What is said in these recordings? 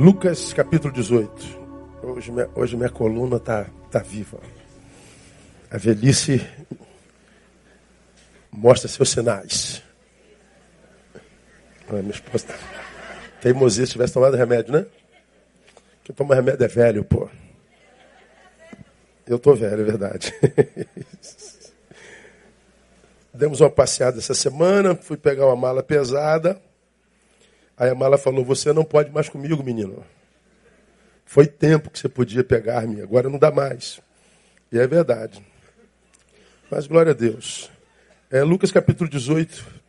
Lucas capítulo 18. Hoje minha, hoje minha coluna está tá viva. A velhice mostra seus sinais. Ah, minha esposa. Tá- Teimosia se tivesse tomado remédio, né? Quem toma remédio é velho, pô. Eu tô velho, é verdade. Demos uma passeada essa semana, fui pegar uma mala pesada. Aí a mala falou: Você não pode mais comigo, menino. Foi tempo que você podia pegar-me, agora não dá mais. E é verdade. Mas glória a Deus. É Lucas capítulo 18.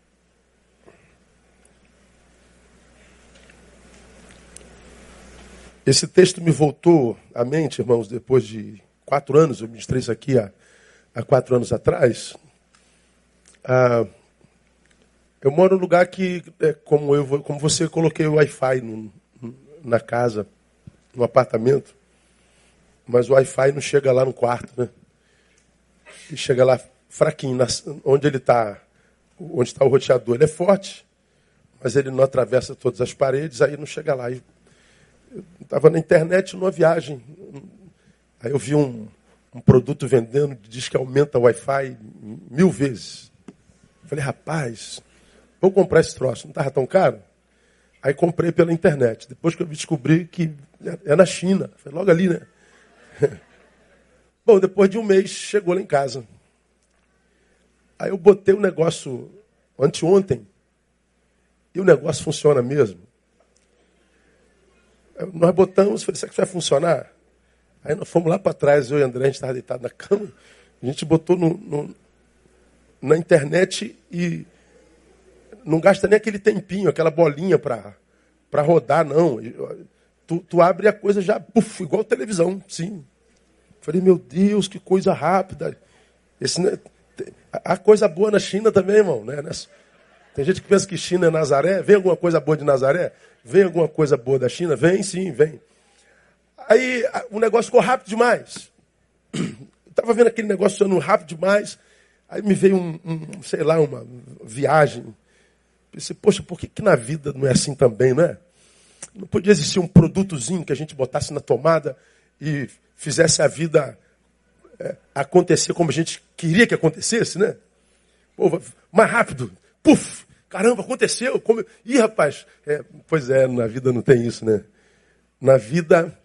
Esse texto me voltou à mente, irmãos, depois de quatro anos, eu ministrei isso aqui há, há quatro anos atrás. Ah, eu moro num lugar que, é, como, eu, como você, coloquei o Wi-Fi na casa, no apartamento. Mas o Wi-Fi não chega lá no quarto, né? E chega lá fraquinho, na, onde ele está, onde está o roteador. Ele é forte, mas ele não atravessa todas as paredes, aí não chega lá. Eu estava na internet numa viagem. Aí eu vi um, um produto vendendo, diz que aumenta o Wi-Fi mil vezes. Falei, rapaz, Vou comprar esse troço, não estava tão caro? Aí comprei pela internet. Depois que eu descobri que é na China. Foi logo ali, né? Bom, depois de um mês, chegou lá em casa. Aí eu botei o um negócio anteontem. E o negócio funciona mesmo. Nós botamos, falei, será que vai funcionar? Aí nós fomos lá para trás, eu e André, a gente estava deitado na cama. A gente botou no, no, na internet e não gasta nem aquele tempinho, aquela bolinha para rodar, não. Tu, tu, abre a coisa já, puf, igual televisão, sim. Falei, meu Deus, que coisa rápida. Esse, né, a coisa boa na China também, irmão. Né? Tem gente que pensa que China é Nazaré. Vem alguma coisa boa de Nazaré? Vem alguma coisa boa da China? Vem, sim, vem. Aí o negócio ficou rápido demais. Estava vendo aquele negócio sendo rápido demais. Aí me veio um, um, sei lá, uma viagem Pensei, poxa, por que, que na vida não é assim também, não é? Não podia existir um produtozinho que a gente botasse na tomada e fizesse a vida é, acontecer como a gente queria que acontecesse, né? Pô, mais rápido, puf, caramba, aconteceu. Como... Ih, rapaz, é, pois é, na vida não tem isso, né? Na vida,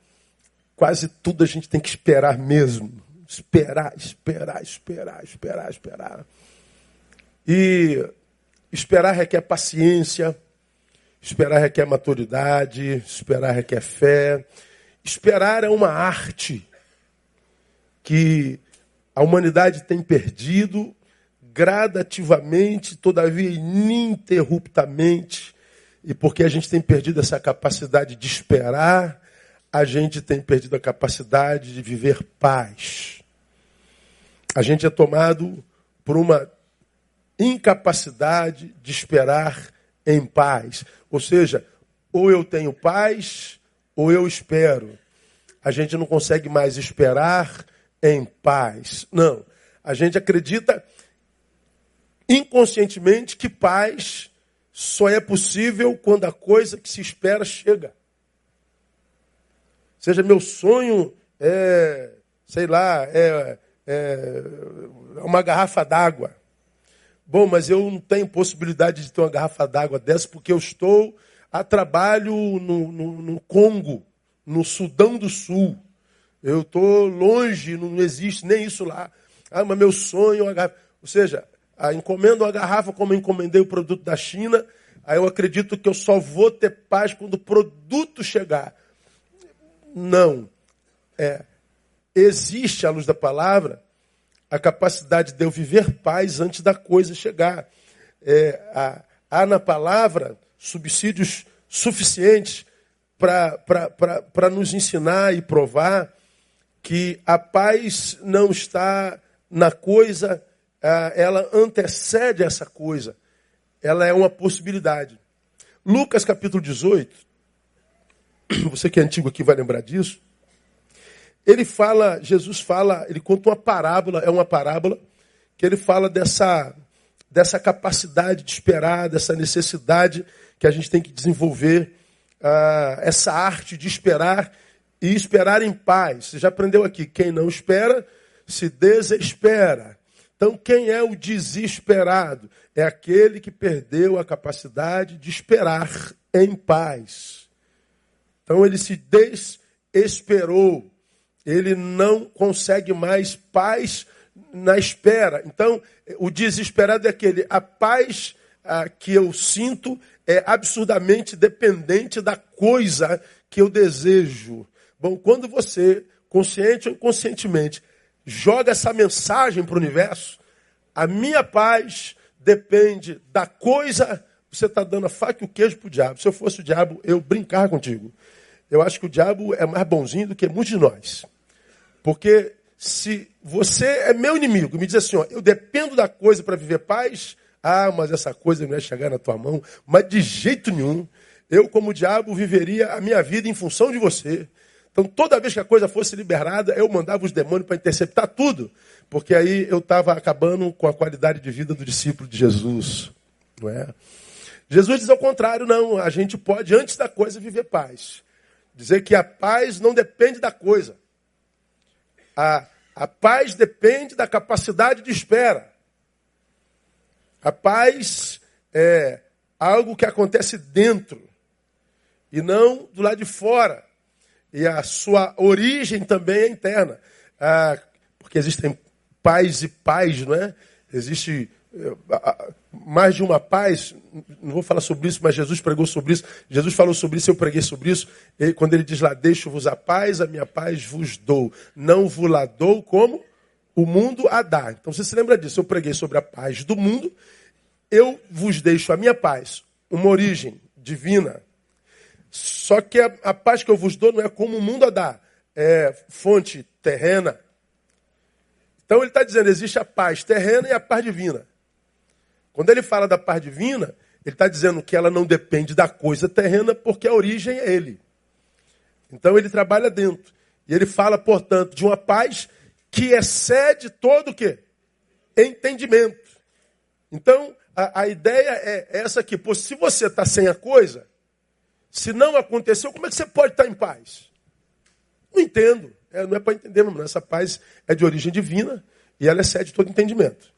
quase tudo a gente tem que esperar mesmo. Esperar, esperar, esperar, esperar, esperar. E Esperar requer paciência, esperar requer maturidade, esperar requer fé. Esperar é uma arte que a humanidade tem perdido gradativamente, todavia ininterruptamente. E porque a gente tem perdido essa capacidade de esperar, a gente tem perdido a capacidade de viver paz. A gente é tomado por uma incapacidade de esperar em paz. Ou seja, ou eu tenho paz, ou eu espero. A gente não consegue mais esperar em paz. Não. A gente acredita inconscientemente que paz só é possível quando a coisa que se espera chega. Seja meu sonho é, sei lá, é, é uma garrafa d'água. Bom, mas eu não tenho possibilidade de ter uma garrafa d'água dessa porque eu estou a trabalho no, no, no Congo, no Sudão do Sul. Eu estou longe, não existe nem isso lá. Ah, mas meu sonho é uma garrafa. Ou seja, a encomendo uma garrafa como eu encomendei o produto da China, aí eu acredito que eu só vou ter paz quando o produto chegar. Não. É, existe, à luz da palavra, a capacidade de eu viver paz antes da coisa chegar. É, há, há na palavra subsídios suficientes para nos ensinar e provar que a paz não está na coisa, ela antecede essa coisa. Ela é uma possibilidade. Lucas capítulo 18, você que é antigo aqui vai lembrar disso. Ele fala, Jesus fala, ele conta uma parábola, é uma parábola, que ele fala dessa, dessa capacidade de esperar, dessa necessidade que a gente tem que desenvolver ah, essa arte de esperar e esperar em paz. Você já aprendeu aqui: quem não espera, se desespera. Então, quem é o desesperado? É aquele que perdeu a capacidade de esperar em paz. Então, ele se desesperou. Ele não consegue mais paz na espera. Então, o desesperado é aquele, a paz ah, que eu sinto é absurdamente dependente da coisa que eu desejo. Bom, quando você, consciente ou inconscientemente, joga essa mensagem para o universo, a minha paz depende da coisa. Você está dando a faca e o queijo para o diabo. Se eu fosse o diabo, eu brincar contigo. Eu acho que o diabo é mais bonzinho do que muitos de nós. Porque se você é meu inimigo e me diz assim, ó, eu dependo da coisa para viver paz, ah, mas essa coisa não ia chegar na tua mão. Mas de jeito nenhum. Eu, como diabo, viveria a minha vida em função de você. Então, toda vez que a coisa fosse liberada, eu mandava os demônios para interceptar tudo, porque aí eu estava acabando com a qualidade de vida do discípulo de Jesus. Não é? Jesus diz ao contrário, não. A gente pode, antes da coisa, viver paz. Dizer que a paz não depende da coisa. A, a paz depende da capacidade de espera. A paz é algo que acontece dentro e não do lado de fora e a sua origem também é interna. Ah, porque existem pais e pais, não é? Existe mais de uma paz, não vou falar sobre isso, mas Jesus pregou sobre isso. Jesus falou sobre isso, eu preguei sobre isso. Quando ele diz lá, deixo-vos a paz, a minha paz vos dou. Não vos la dou como o mundo a dá. Então você se lembra disso? Eu preguei sobre a paz do mundo. Eu vos deixo a minha paz, uma origem divina, só que a, a paz que eu vos dou não é como o mundo a dá, é fonte terrena. Então ele está dizendo, existe a paz terrena e a paz divina. Quando ele fala da paz divina, ele está dizendo que ela não depende da coisa terrena, porque a origem é ele. Então ele trabalha dentro. E ele fala, portanto, de uma paz que excede todo o quê? Entendimento. Então, a, a ideia é essa aqui. Pô, se você está sem a coisa, se não aconteceu, como é que você pode estar em paz? Não entendo. É, não é para entender, não. Essa paz é de origem divina e ela excede todo entendimento.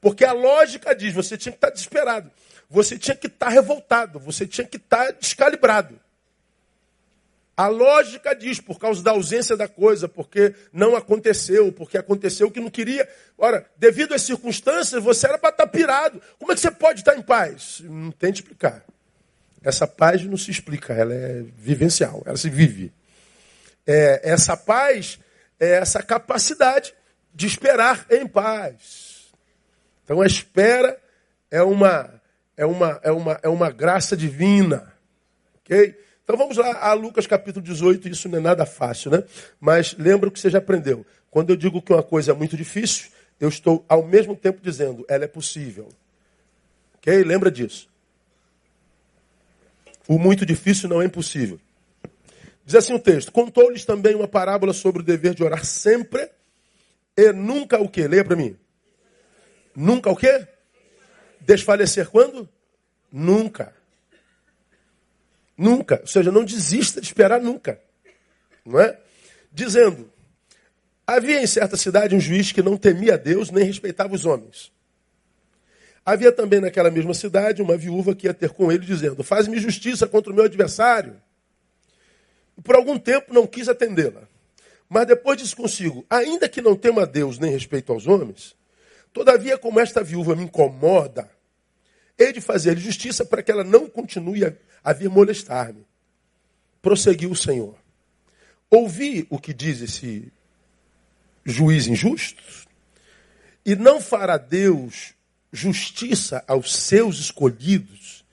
Porque a lógica diz: você tinha que estar desesperado, você tinha que estar revoltado, você tinha que estar descalibrado. A lógica diz, por causa da ausência da coisa, porque não aconteceu, porque aconteceu o que não queria. Ora, devido às circunstâncias, você era para estar pirado. Como é que você pode estar em paz? Não tente explicar. Essa paz não se explica, ela é vivencial, ela se vive. É, essa paz é essa capacidade de esperar em paz. Então a espera é uma é uma é uma é uma graça divina. OK? Então vamos lá a Lucas capítulo 18, isso não é nada fácil, né? Mas lembra o que você já aprendeu. Quando eu digo que uma coisa é muito difícil, eu estou ao mesmo tempo dizendo, ela é possível. OK? Lembra disso. O muito difícil não é impossível. Diz assim o texto: Contou-lhes também uma parábola sobre o dever de orar sempre e nunca o que? Leia para mim. Nunca o que? Desfalecer quando? Nunca. Nunca. Ou seja, não desista de esperar nunca. Não é? Dizendo: Havia em certa cidade um juiz que não temia Deus nem respeitava os homens. Havia também naquela mesma cidade uma viúva que ia ter com ele, dizendo: Faz-me justiça contra o meu adversário. E por algum tempo não quis atendê-la. Mas depois disse consigo: Ainda que não tema a Deus nem respeito aos homens, todavia, como esta viúva me incomoda, hei de fazer justiça para que ela não continue a, a vir molestar-me. Prosseguiu o Senhor. Ouvi o que diz esse juiz injusto? E não fará Deus justiça aos seus escolhidos,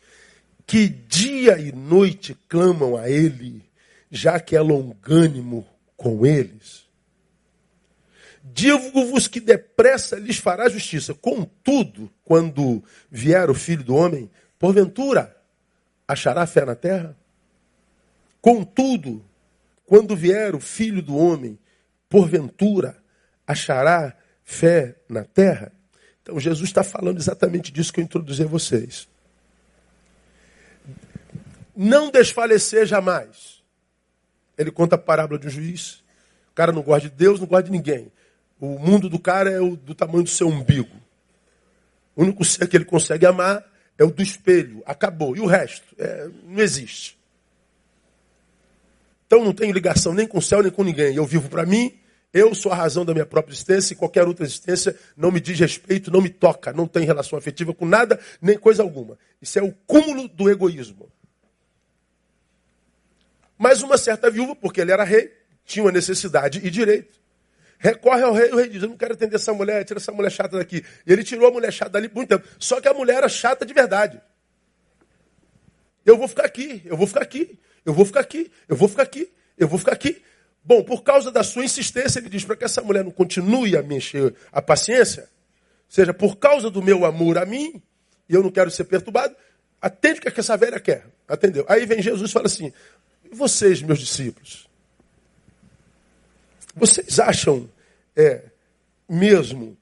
que dia e noite clamam a Ele, já que é longânimo com eles. Digo-vos que depressa lhes fará justiça. Contudo, quando vier o filho do homem, porventura achará fé na terra? Contudo, quando vier o filho do homem, porventura achará fé na terra? Então Jesus está falando exatamente disso que eu introduzi a vocês. não desfalecer jamais. Ele conta a parábola de um juiz. O cara não gosta de Deus, não gosta de ninguém. O mundo do cara é o, do tamanho do seu umbigo. O único ser que ele consegue amar é o do espelho. Acabou. E o resto? É, não existe. Então não tenho ligação nem com o céu nem com ninguém. Eu vivo para mim, eu sou a razão da minha própria existência e qualquer outra existência não me diz respeito, não me toca, não tem relação afetiva com nada, nem coisa alguma. Isso é o cúmulo do egoísmo. Mas uma certa viúva, porque ele era rei, tinha uma necessidade e direito. Recorre ao rei, o rei diz: Eu não quero atender essa mulher, tira essa mulher chata daqui. E ele tirou a mulher chata dali por muito tempo. Só que a mulher era chata de verdade. Eu vou ficar aqui, eu vou ficar aqui, eu vou ficar aqui, eu vou ficar aqui, eu vou ficar aqui. Bom, por causa da sua insistência, ele diz: para que essa mulher não continue a me encher a paciência, seja por causa do meu amor a mim, e eu não quero ser perturbado, atende o que essa velha quer. Atendeu. Aí vem Jesus e fala assim: vocês, meus discípulos? Vocês acham é, mesmo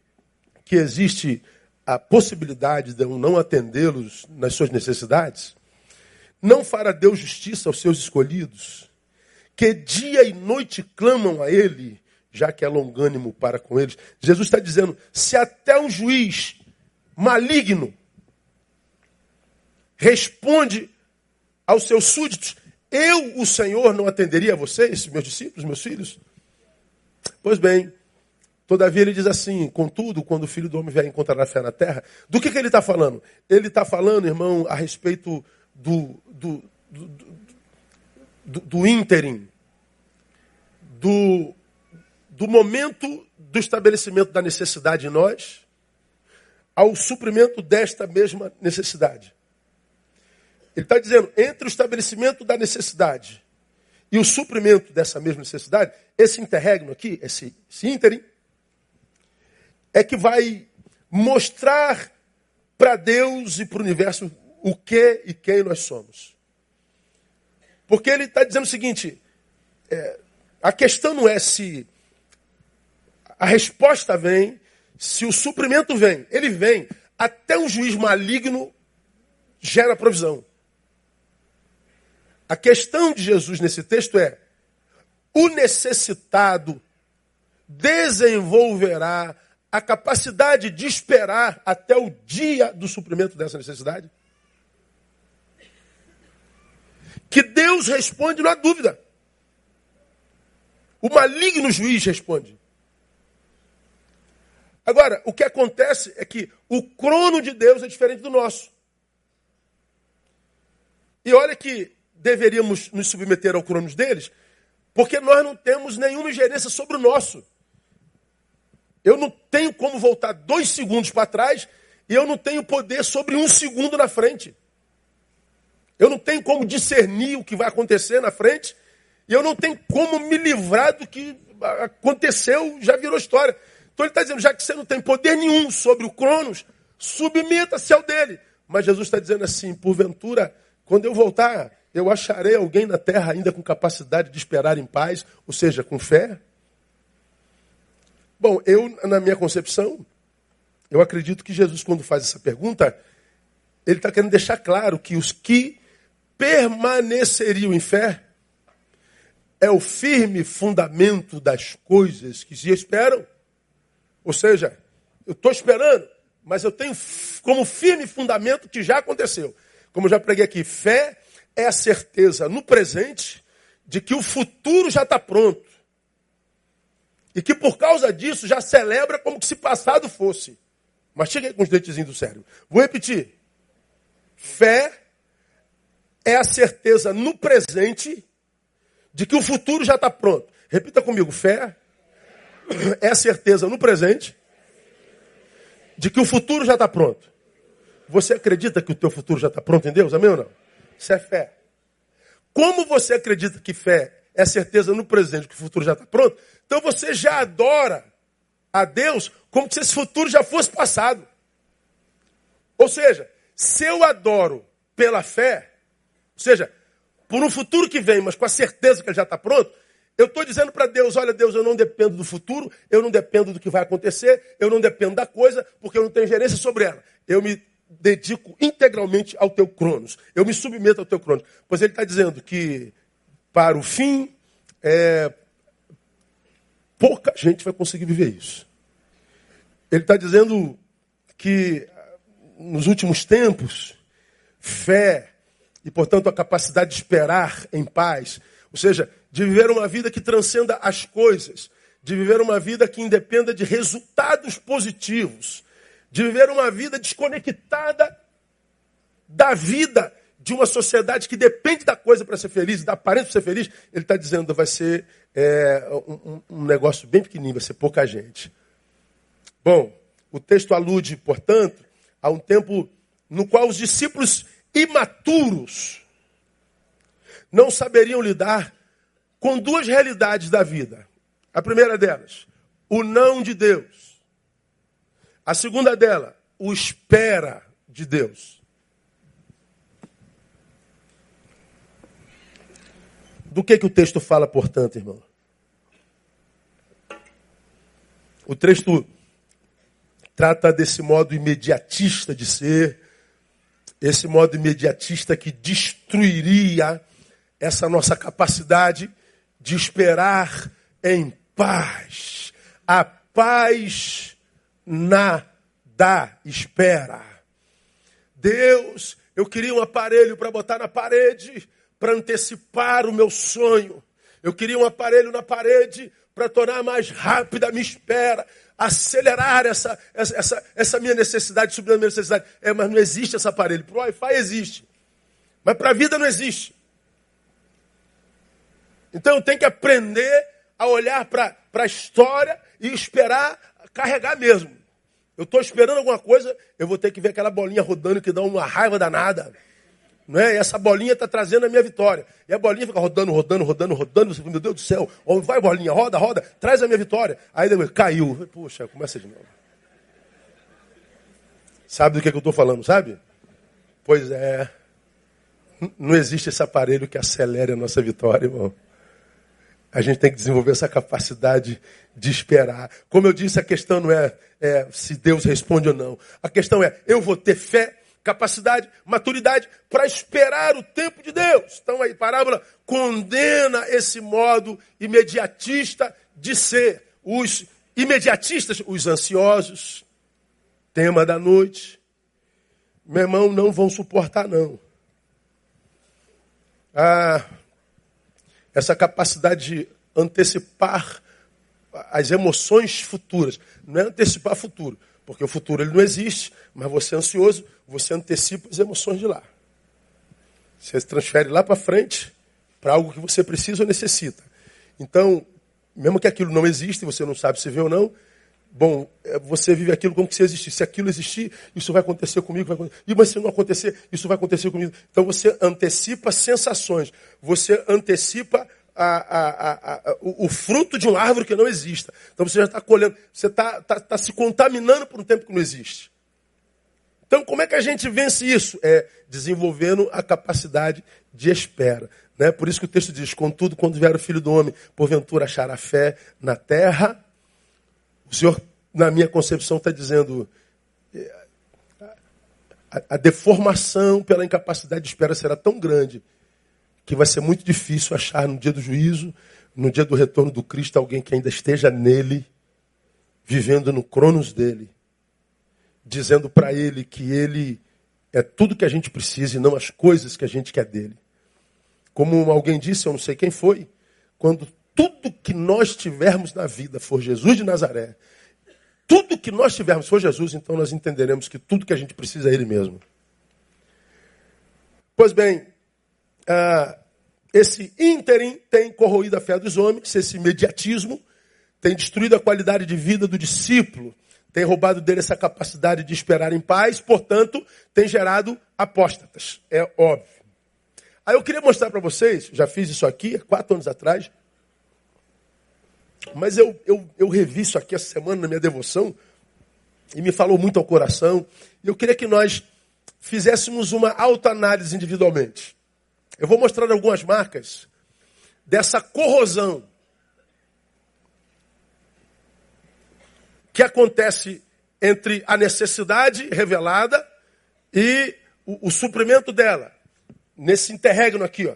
que existe a possibilidade de eu não atendê-los nas suas necessidades? Não fará Deus justiça aos seus escolhidos, que dia e noite clamam a Ele, já que é longânimo para com eles? Jesus está dizendo: se até um juiz maligno responde aos seus súditos, eu, o Senhor, não atenderia a vocês, meus discípulos, meus filhos? Pois bem, todavia ele diz assim: contudo, quando o filho do homem vier encontrar a fé na terra, do que, que ele está falando? Ele está falando, irmão, a respeito do, do, do, do, do ínterim, do, do momento do estabelecimento da necessidade em nós, ao suprimento desta mesma necessidade. Ele está dizendo, entre o estabelecimento da necessidade e o suprimento dessa mesma necessidade, esse interregno aqui, esse, esse ínterim, é que vai mostrar para Deus e para o universo o que e quem nós somos. Porque ele está dizendo o seguinte: é, a questão não é se a resposta vem, se o suprimento vem. Ele vem. Até um juiz maligno gera provisão. A questão de Jesus nesse texto é: o necessitado desenvolverá a capacidade de esperar até o dia do suprimento dessa necessidade? Que Deus responde, não há dúvida. O maligno juiz responde. Agora, o que acontece é que o crono de Deus é diferente do nosso. E olha que deveríamos nos submeter ao cronos deles, porque nós não temos nenhuma ingerência sobre o nosso. Eu não tenho como voltar dois segundos para trás e eu não tenho poder sobre um segundo na frente. Eu não tenho como discernir o que vai acontecer na frente e eu não tenho como me livrar do que aconteceu, já virou história. Então ele está dizendo, já que você não tem poder nenhum sobre o Cronos, submeta-se ao dele. Mas Jesus está dizendo assim, porventura, quando eu voltar, eu acharei alguém na terra ainda com capacidade de esperar em paz, ou seja, com fé? Bom, eu, na minha concepção, eu acredito que Jesus, quando faz essa pergunta, ele está querendo deixar claro que os que permaneceriam em fé é o firme fundamento das coisas que se esperam. Ou seja, eu estou esperando, mas eu tenho como firme fundamento que já aconteceu. Como eu já preguei aqui, fé é a certeza no presente de que o futuro já está pronto. E que por causa disso já celebra como se passado fosse. Mas cheguei com os dentezinhos do cérebro. Vou repetir. Fé é a certeza no presente de que o futuro já está pronto. Repita comigo. Fé é a certeza no presente de que o futuro já está pronto. Você acredita que o teu futuro já está pronto em Deus? Amém ou não? Isso é fé. Como você acredita que fé é certeza no presente, que o futuro já está pronto, então você já adora a Deus como se esse futuro já fosse passado. Ou seja, se eu adoro pela fé, ou seja, por um futuro que vem, mas com a certeza que ele já está pronto, eu estou dizendo para Deus: olha, Deus, eu não dependo do futuro, eu não dependo do que vai acontecer, eu não dependo da coisa, porque eu não tenho gerência sobre ela. Eu me dedico integralmente ao teu cronos. Eu me submeto ao teu cronos. Pois ele está dizendo que para o fim, é, pouca gente vai conseguir viver isso. Ele está dizendo que nos últimos tempos, fé e, portanto, a capacidade de esperar em paz, ou seja, de viver uma vida que transcenda as coisas, de viver uma vida que independa de resultados positivos, de viver uma vida desconectada da vida de uma sociedade que depende da coisa para ser feliz, da aparência para ser feliz, ele está dizendo vai ser é, um, um negócio bem pequenininho, vai ser pouca gente. Bom, o texto alude, portanto, a um tempo no qual os discípulos imaturos não saberiam lidar com duas realidades da vida. A primeira delas, o não de Deus. A segunda dela, o espera de Deus. Do que, que o texto fala, portanto, irmão? O texto trata desse modo imediatista de ser, esse modo imediatista que destruiria essa nossa capacidade de esperar em paz. A paz na da espera. Deus, eu queria um aparelho para botar na parede para antecipar o meu sonho. Eu queria um aparelho na parede para tornar mais rápida a minha espera acelerar essa, essa, essa minha necessidade, subir a minha necessidade. É, mas não existe esse aparelho. Para o Wi-Fi existe. Mas para a vida não existe. Então tenho que aprender a olhar para a história e esperar carregar mesmo. Eu estou esperando alguma coisa, eu vou ter que ver aquela bolinha rodando que dá uma raiva danada. Não é? E essa bolinha está trazendo a minha vitória. E a bolinha fica rodando, rodando, rodando, rodando. Você, meu Deus do céu, vai bolinha, roda, roda, traz a minha vitória. Aí depois caiu. Puxa, começa de novo. Sabe do que, que eu estou falando, sabe? Pois é. Não existe esse aparelho que acelere a nossa vitória, irmão. A gente tem que desenvolver essa capacidade de esperar. Como eu disse, a questão não é, é se Deus responde ou não. A questão é, eu vou ter fé capacidade, maturidade para esperar o tempo de Deus. Então a parábola condena esse modo imediatista de ser. Os imediatistas, os ansiosos, tema da noite, meu irmão, não vão suportar não. Ah, essa capacidade de antecipar as emoções futuras. Não é antecipar futuro, porque o futuro ele não existe, mas você é ansioso, você antecipa as emoções de lá. Você se transfere lá para frente para algo que você precisa ou necessita. Então, mesmo que aquilo não existe, você não sabe se vê ou não, bom, é, você vive aquilo como se existisse. Se aquilo existir, isso vai acontecer comigo. Vai acontecer. E mas se não acontecer, isso vai acontecer comigo. Então você antecipa sensações. Você antecipa a, a, a, o, o, fruto de uma árvore que não exista. Então você já está colhendo, você está tá, tá se contaminando por um tempo que não existe. Então, como é que a gente vence isso? É desenvolvendo a capacidade de espera. Né? Por isso que o texto diz: Contudo, quando vier o filho do homem, porventura achará fé na terra. O Senhor, na minha concepção, está dizendo: é, a, a deformação pela incapacidade de espera será tão grande que vai ser muito difícil achar no dia do juízo, no dia do retorno do Cristo, alguém que ainda esteja nele, vivendo no cronos dele, dizendo para ele que ele é tudo que a gente precisa e não as coisas que a gente quer dele. Como alguém disse, eu não sei quem foi, quando tudo que nós tivermos na vida for Jesus de Nazaré, tudo que nós tivermos for Jesus, então nós entenderemos que tudo que a gente precisa é Ele mesmo. Pois bem, ah, esse ínterim tem corroído a fé dos homens, esse imediatismo tem destruído a qualidade de vida do discípulo, tem roubado dele essa capacidade de esperar em paz, portanto, tem gerado apóstatas. É óbvio. Aí eu queria mostrar para vocês, já fiz isso aqui quatro anos atrás, mas eu, eu, eu revi isso aqui essa semana na minha devoção e me falou muito ao coração. E eu queria que nós fizéssemos uma autoanálise individualmente. Eu vou mostrar algumas marcas dessa corrosão que acontece entre a necessidade revelada e o, o suprimento dela, nesse interregno aqui, ó.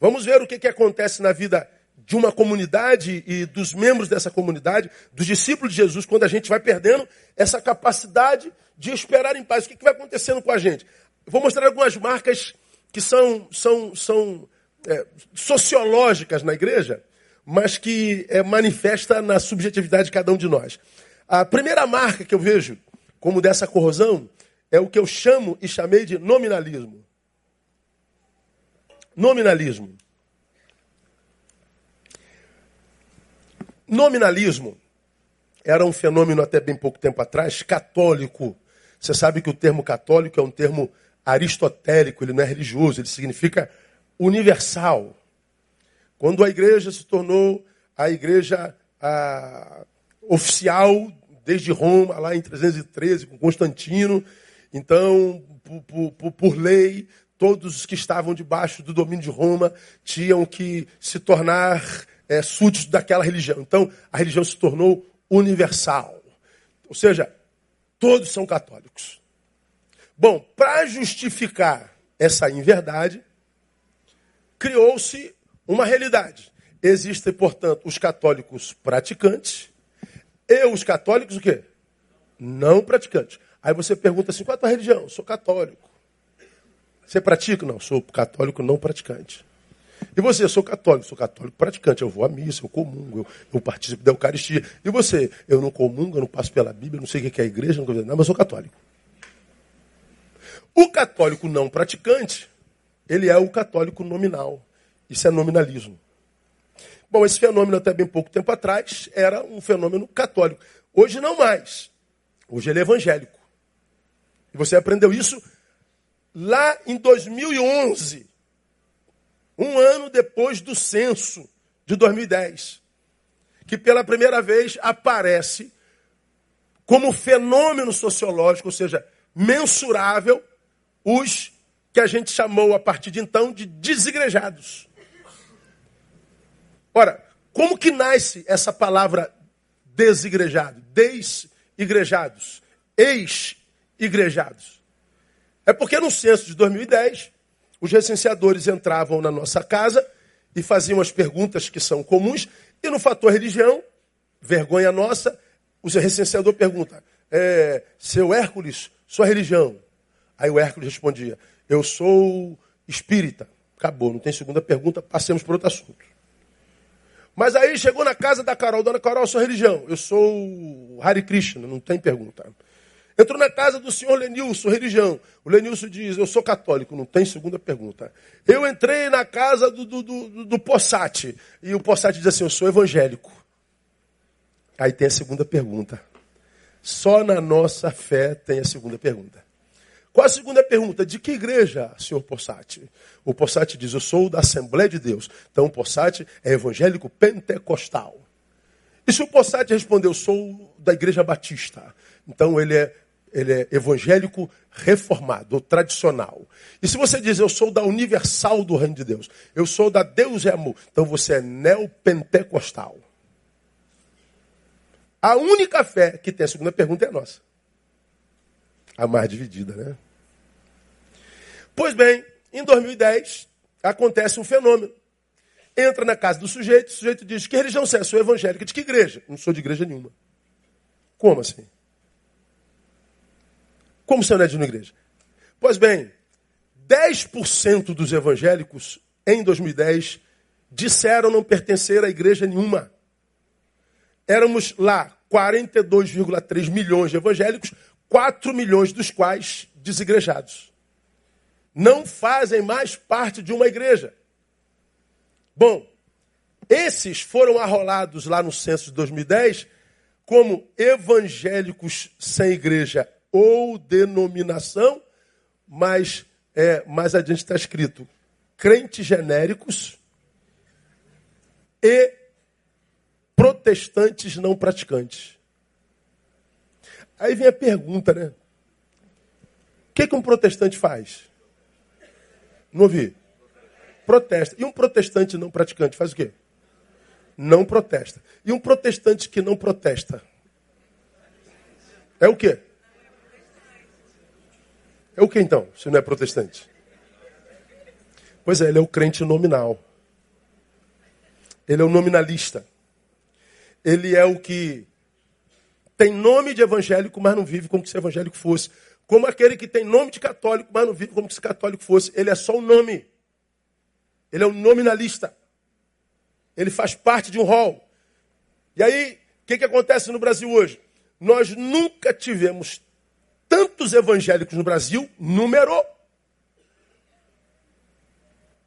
Vamos ver o que, que acontece na vida de uma comunidade e dos membros dessa comunidade, dos discípulos de Jesus, quando a gente vai perdendo essa capacidade de esperar em paz. O que, que vai acontecendo com a gente? vou mostrar algumas marcas que são, são, são é, sociológicas na igreja, mas que é, manifesta na subjetividade de cada um de nós. A primeira marca que eu vejo como dessa corrosão é o que eu chamo e chamei de nominalismo. Nominalismo. Nominalismo era um fenômeno até bem pouco tempo atrás católico. Você sabe que o termo católico é um termo aristotélico, ele não é religioso, ele significa universal. Quando a igreja se tornou a igreja a, oficial desde Roma, lá em 313, com Constantino, então, por, por, por lei, todos os que estavam debaixo do domínio de Roma tinham que se tornar é, súditos daquela religião. Então, a religião se tornou universal. Ou seja, todos são católicos. Bom, para justificar essa inverdade, criou-se uma realidade. Existem, portanto, os católicos praticantes e os católicos o quê? Não praticantes. Aí você pergunta assim, qual é a tua religião? Eu sou católico. Você pratica? Não, sou católico não praticante. E você, eu sou católico, sou católico praticante, eu vou à missa, eu comungo, eu, eu participo da Eucaristia. E você, eu não comungo, eu não passo pela Bíblia, não sei o que é a igreja, não, não mas eu sou católico. O católico não praticante, ele é o católico nominal. Isso é nominalismo. Bom, esse fenômeno até bem pouco tempo atrás era um fenômeno católico. Hoje não mais. Hoje ele é evangélico. E você aprendeu isso lá em 2011, um ano depois do censo de 2010, que pela primeira vez aparece como fenômeno sociológico, ou seja, mensurável, os que a gente chamou a partir de então de desigrejados. Ora, como que nasce essa palavra desigrejado? Desigrejados, ex-igrejados. É porque no censo de 2010, os recenseadores entravam na nossa casa e faziam as perguntas que são comuns, e no fator religião, vergonha nossa, o recenseador pergunta: é, Seu Hércules, sua religião? Aí o Hércules respondia: Eu sou espírita. Acabou, não tem segunda pergunta, passemos para outro assunto. Mas aí chegou na casa da Carol, dona Carol, sua religião? Eu sou Hare Krishna, não tem pergunta. Entrou na casa do senhor Lenilson, religião. O Lenilson diz, eu sou católico, não tem segunda pergunta. Eu entrei na casa do, do, do, do Possati, e o Possati diz assim, eu sou evangélico. Aí tem a segunda pergunta. Só na nossa fé tem a segunda pergunta. Qual a segunda pergunta? De que igreja, senhor Possati? O Possati diz, eu sou da Assembleia de Deus. Então o Possati é evangélico pentecostal. E se o Possati respondeu, sou da Igreja Batista. Então ele é, ele é evangélico reformado, tradicional. E se você diz, eu sou da Universal do Reino de Deus, eu sou da Deus é Amor, então você é neopentecostal. A única fé que tem a segunda pergunta é a nossa. A mais dividida, né? Pois bem, em 2010, acontece um fenômeno. Entra na casa do sujeito, o sujeito diz: Que religião você é? Sou evangélica. De que igreja? Não sou de igreja nenhuma. Como assim? Como você não é uma igreja? Pois bem, 10% dos evangélicos em 2010 disseram não pertencer a igreja nenhuma. Éramos lá 42,3 milhões de evangélicos, 4 milhões dos quais desigrejados não fazem mais parte de uma igreja. Bom, esses foram arrolados lá no censo de 2010 como evangélicos sem igreja ou denominação, mas é, mais adiante está escrito crentes genéricos e protestantes não praticantes. Aí vem a pergunta, né? O que, que um protestante faz? Não ouvi. Protesta. E um protestante não praticante faz o quê? Não protesta. E um protestante que não protesta? É o quê? É o que então, se não é protestante? Pois é, ele é o crente nominal. Ele é o nominalista. Ele é o que tem nome de evangélico, mas não vive como se evangélico fosse. Como aquele que tem nome de católico, mas não vive como se católico fosse. Ele é só um nome. Ele é um nominalista. Ele faz parte de um rol. E aí, o que, que acontece no Brasil hoje? Nós nunca tivemos tantos evangélicos no Brasil, número.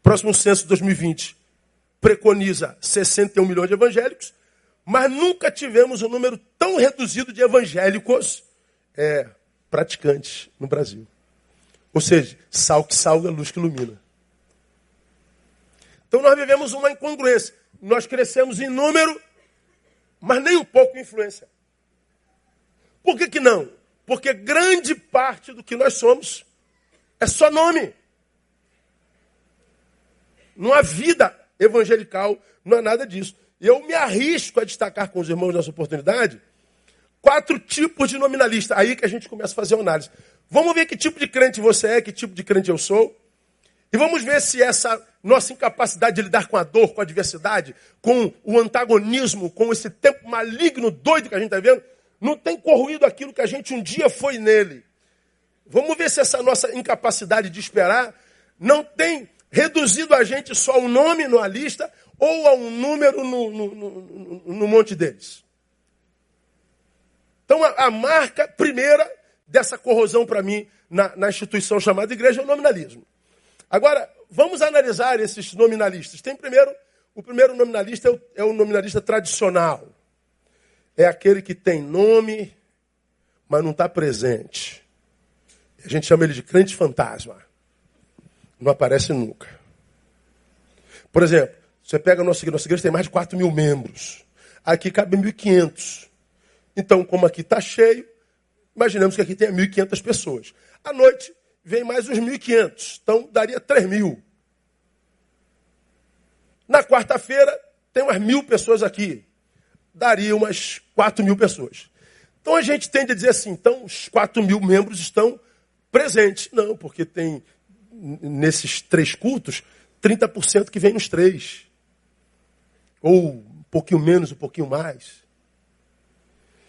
Próximo censo de 2020 preconiza 61 milhões de evangélicos, mas nunca tivemos um número tão reduzido de evangélicos é, praticantes no Brasil. Ou seja, sal que salga, luz que ilumina. Então nós vivemos uma incongruência. Nós crescemos em número, mas nem um pouco em influência. Por que, que não? Porque grande parte do que nós somos é só nome. Não há vida evangelical, não há nada disso. Eu me arrisco a destacar com os irmãos nessa oportunidade quatro tipos de nominalista. Aí que a gente começa a fazer análise. Vamos ver que tipo de crente você é, que tipo de crente eu sou. E vamos ver se essa nossa incapacidade de lidar com a dor, com a adversidade, com o antagonismo, com esse tempo maligno, doido que a gente está vendo, não tem corroído aquilo que a gente um dia foi nele. Vamos ver se essa nossa incapacidade de esperar não tem reduzido a gente só a um nome numa lista ou a um número no, no, no, no monte deles. Então, a, a marca primeira dessa corrosão para mim na, na instituição chamada igreja é o nominalismo. Agora, vamos analisar esses nominalistas. Tem primeiro, o primeiro nominalista é o, é o nominalista tradicional é aquele que tem nome, mas não está presente. A gente chama ele de crente fantasma. Não aparece nunca. Por exemplo, você pega a nossa igreja, nossa igreja tem mais de 4 mil membros. Aqui cabe 1.500. Então, como aqui está cheio, imaginemos que aqui tenha 1.500 pessoas. À noite, vem mais uns 1.500. Então, daria 3 mil. Na quarta-feira, tem umas mil pessoas aqui daria umas 4 mil pessoas. Então a gente tende a dizer assim, então os 4 mil membros estão presentes. Não, porque tem nesses três cultos 30% que vem nos três. Ou um pouquinho menos, um pouquinho mais.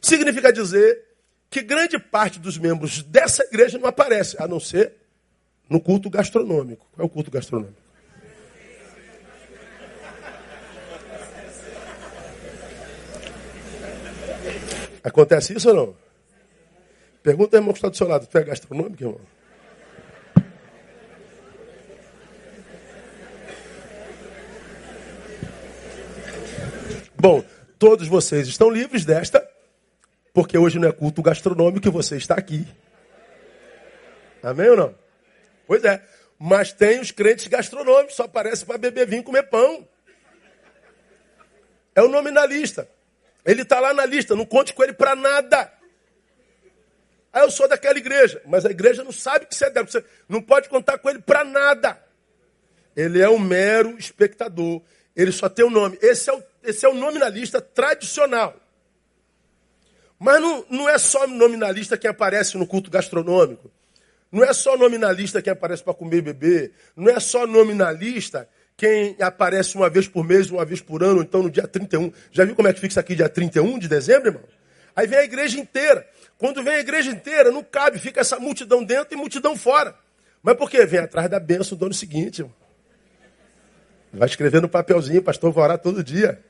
Significa dizer que grande parte dos membros dessa igreja não aparece, a não ser no culto gastronômico. Qual é o culto gastronômico? Acontece isso ou não? Pergunta ao irmão que está do seu lado. Tu é gastronômico, irmão? Bom, todos vocês estão livres desta, porque hoje não é culto gastronômico e você está aqui. Amém ou não? Pois é. Mas tem os crentes gastronômicos, só aparece para beber vinho e comer pão. É o nominalista. Ele está lá na lista, não conte com ele para nada. Aí eu sou daquela igreja, mas a igreja não sabe que você é dela. Você não pode contar com ele para nada. Ele é um mero espectador. Ele só tem o um nome. Esse é o, esse é o nominalista tradicional. Mas não, não é só nominalista quem aparece no culto gastronômico. Não é só nominalista quem aparece para comer e beber. Não é só nominalista quem aparece uma vez por mês, uma vez por ano, então no dia 31. Já viu como é que fica isso aqui dia 31 de dezembro, irmão? Aí vem a igreja inteira. Quando vem a igreja inteira, não cabe, fica essa multidão dentro e multidão fora. Mas por quê? Vem atrás da bênção do ano seguinte. Irmão. Vai escrever no papelzinho, pastor, vou orar todo dia.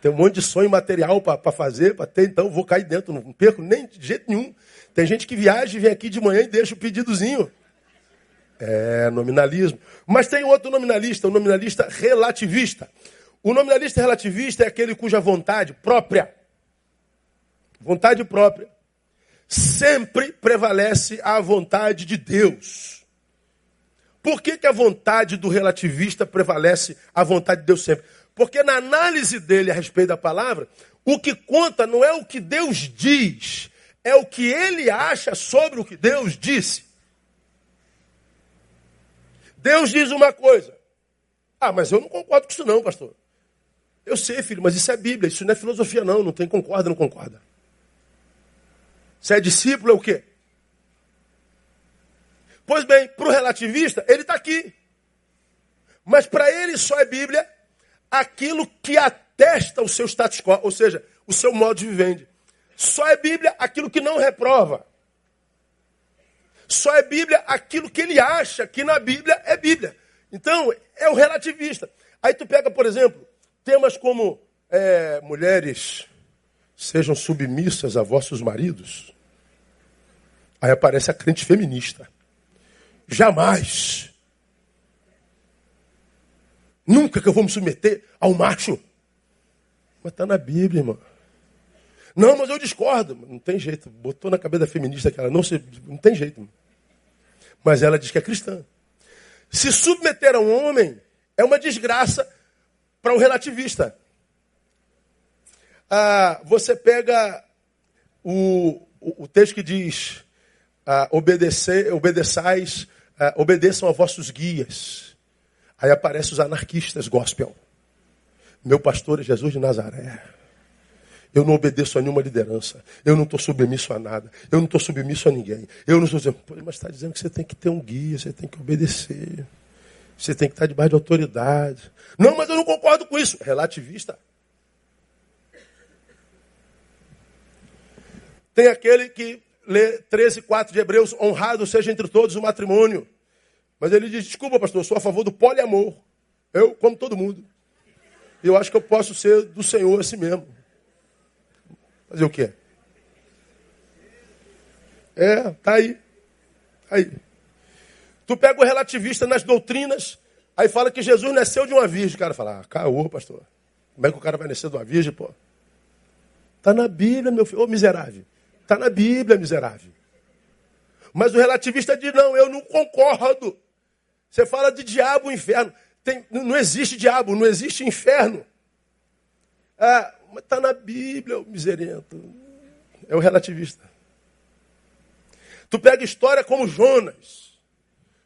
Tem um monte de sonho material para fazer, para ter, então vou cair dentro, não perco nem de jeito nenhum. Tem gente que viaja e vem aqui de manhã e deixa o pedidozinho. É, nominalismo. Mas tem outro nominalista, o nominalista relativista. O nominalista relativista é aquele cuja vontade própria, vontade própria, sempre prevalece a vontade de Deus. Por que, que a vontade do relativista prevalece a vontade de Deus sempre? Porque na análise dele a respeito da palavra, o que conta não é o que Deus diz, é o que ele acha sobre o que Deus disse. Deus diz uma coisa. Ah, mas eu não concordo com isso não, pastor. Eu sei, filho, mas isso é Bíblia, isso não é filosofia não, não tem concorda, não concorda. Se é discípulo, é o quê? Pois bem, para o relativista, ele está aqui. Mas para ele só é Bíblia aquilo que atesta o seu status quo, ou seja, o seu modo de viver. Só é Bíblia aquilo que não reprova. Só é Bíblia aquilo que ele acha que na Bíblia é Bíblia. Então, é o relativista. Aí tu pega, por exemplo, temas como é, mulheres sejam submissas a vossos maridos. Aí aparece a crente feminista. Jamais. Nunca que eu vou me submeter ao macho. Mas está na Bíblia, irmão. Não, mas eu discordo. Não tem jeito. Botou na cabeça da feminista que ela não se. Não tem jeito. Mas ela diz que é cristã. Se submeter a um homem é uma desgraça para o relativista. Ah, você pega o, o, o, texto que diz: ah, obedecer, obedeçais, ah, obedeçam a vossos guias. Aí aparecem os anarquistas gospel. Meu pastor é Jesus de Nazaré. Eu não obedeço a nenhuma liderança. Eu não estou submisso a nada. Eu não estou submisso a ninguém. Eu não estou dizendo, mas está dizendo que você tem que ter um guia, você tem que obedecer. Você tem que estar debaixo de autoridade. Não, mas eu não concordo com isso. Relativista. Tem aquele que lê 13, 4 de Hebreus, honrado seja entre todos o matrimônio. Mas ele diz, desculpa, pastor, eu sou a favor do poliamor. Eu, como todo mundo. Eu acho que eu posso ser do Senhor assim mesmo. Fazer o quê? É, tá aí. Aí. Tu pega o relativista nas doutrinas, aí fala que Jesus nasceu de uma virgem. O cara fala, ah, caô, pastor. Como é que o cara vai nascer de uma virgem, pô? Tá na Bíblia, meu filho. Ô, miserável. Tá na Bíblia, miserável. Mas o relativista diz, não, eu não concordo. Você fala de diabo, inferno. Tem, não existe diabo, não existe inferno. Ah, mas está na Bíblia, o miserento. É o relativista. Tu pega história como Jonas.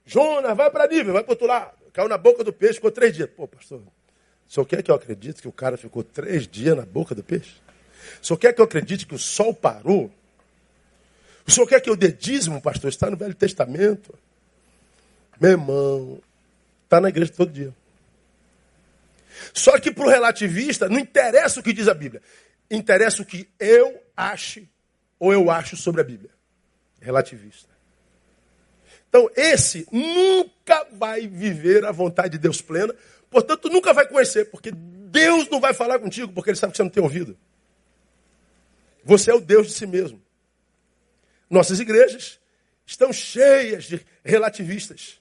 Jonas, vai para Nível, vai para outro lado. Caiu na boca do peixe, ficou três dias. Pô, pastor, o senhor quer que eu acredite que o cara ficou três dias na boca do peixe? O senhor quer que eu acredite que o sol parou? O senhor quer que eu dê dízimo, pastor? Está no Velho Testamento. Meu irmão, está na igreja todo dia. Só que para o relativista, não interessa o que diz a Bíblia. Interessa o que eu ache ou eu acho sobre a Bíblia. Relativista. Então, esse nunca vai viver a vontade de Deus plena, portanto, nunca vai conhecer, porque Deus não vai falar contigo, porque Ele sabe que você não tem ouvido. Você é o Deus de si mesmo. Nossas igrejas estão cheias de relativistas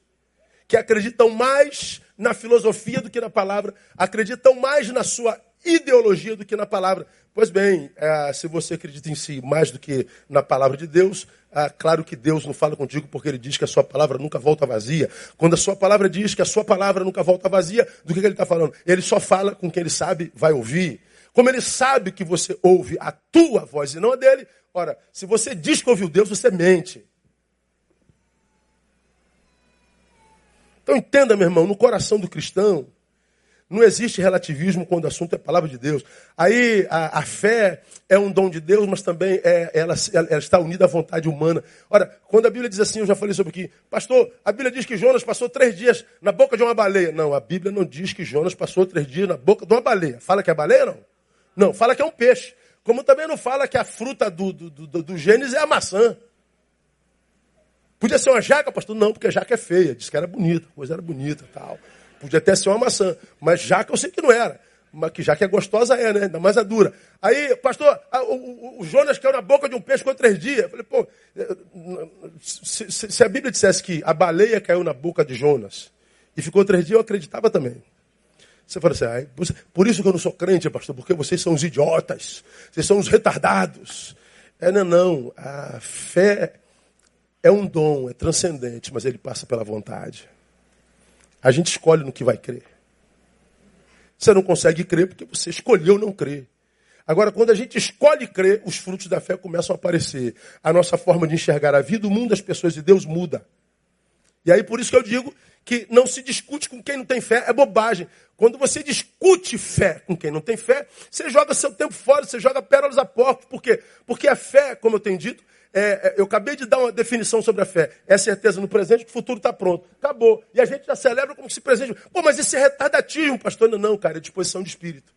que acreditam mais na filosofia do que na palavra, acreditam mais na sua ideologia do que na palavra. Pois bem, é, se você acredita em si mais do que na palavra de Deus, é, claro que Deus não fala contigo porque ele diz que a sua palavra nunca volta vazia. Quando a sua palavra diz que a sua palavra nunca volta vazia, do que ele está falando? Ele só fala com quem ele sabe vai ouvir. Como ele sabe que você ouve a tua voz e não a dele, ora, se você diz que ouviu Deus, você mente. Então entenda, meu irmão, no coração do cristão, não existe relativismo quando o assunto é a palavra de Deus. Aí a, a fé é um dom de Deus, mas também é, ela, ela, está unida à vontade humana. Ora, quando a Bíblia diz assim, eu já falei sobre aqui, pastor, a Bíblia diz que Jonas passou três dias na boca de uma baleia. Não, a Bíblia não diz que Jonas passou três dias na boca de uma baleia. Fala que é baleia, não? Não, fala que é um peixe. Como também não fala que a fruta do, do, do, do Gênesis é a maçã. Podia ser uma jaca, pastor? Não, porque a jaca é feia. Disse que era bonita, a coisa era bonita tal. Podia até ser uma maçã. Mas jaca eu sei que não era. Mas que jaca é gostosa é, né? Ainda mais a dura. Aí, pastor, o, o, o, Jonas caiu na boca de um peixe com três dias. Eu falei, pô, eh, se, se, se, a Bíblia dissesse que a baleia caiu na boca de Jonas e ficou três dias, eu acreditava também. Você fala assim, ah, por isso que eu não sou crente, pastor, porque vocês são os idiotas, vocês são os retardados. É, não, não. A fé é um dom, é transcendente, mas ele passa pela vontade. A gente escolhe no que vai crer. Você não consegue crer porque você escolheu não crer. Agora, quando a gente escolhe crer, os frutos da fé começam a aparecer. A nossa forma de enxergar a vida, o mundo, as pessoas e Deus muda. E aí, por isso que eu digo que não se discute com quem não tem fé, é bobagem. Quando você discute fé com quem não tem fé, você joga seu tempo fora, você joga pérolas a porta. Por quê? Porque a fé, como eu tenho dito, é, é, eu acabei de dar uma definição sobre a fé. É certeza no presente que o futuro está pronto. Acabou. E a gente já celebra como se presente. Pô, mas isso é retardatismo, pastor. Não, cara, é disposição de espírito.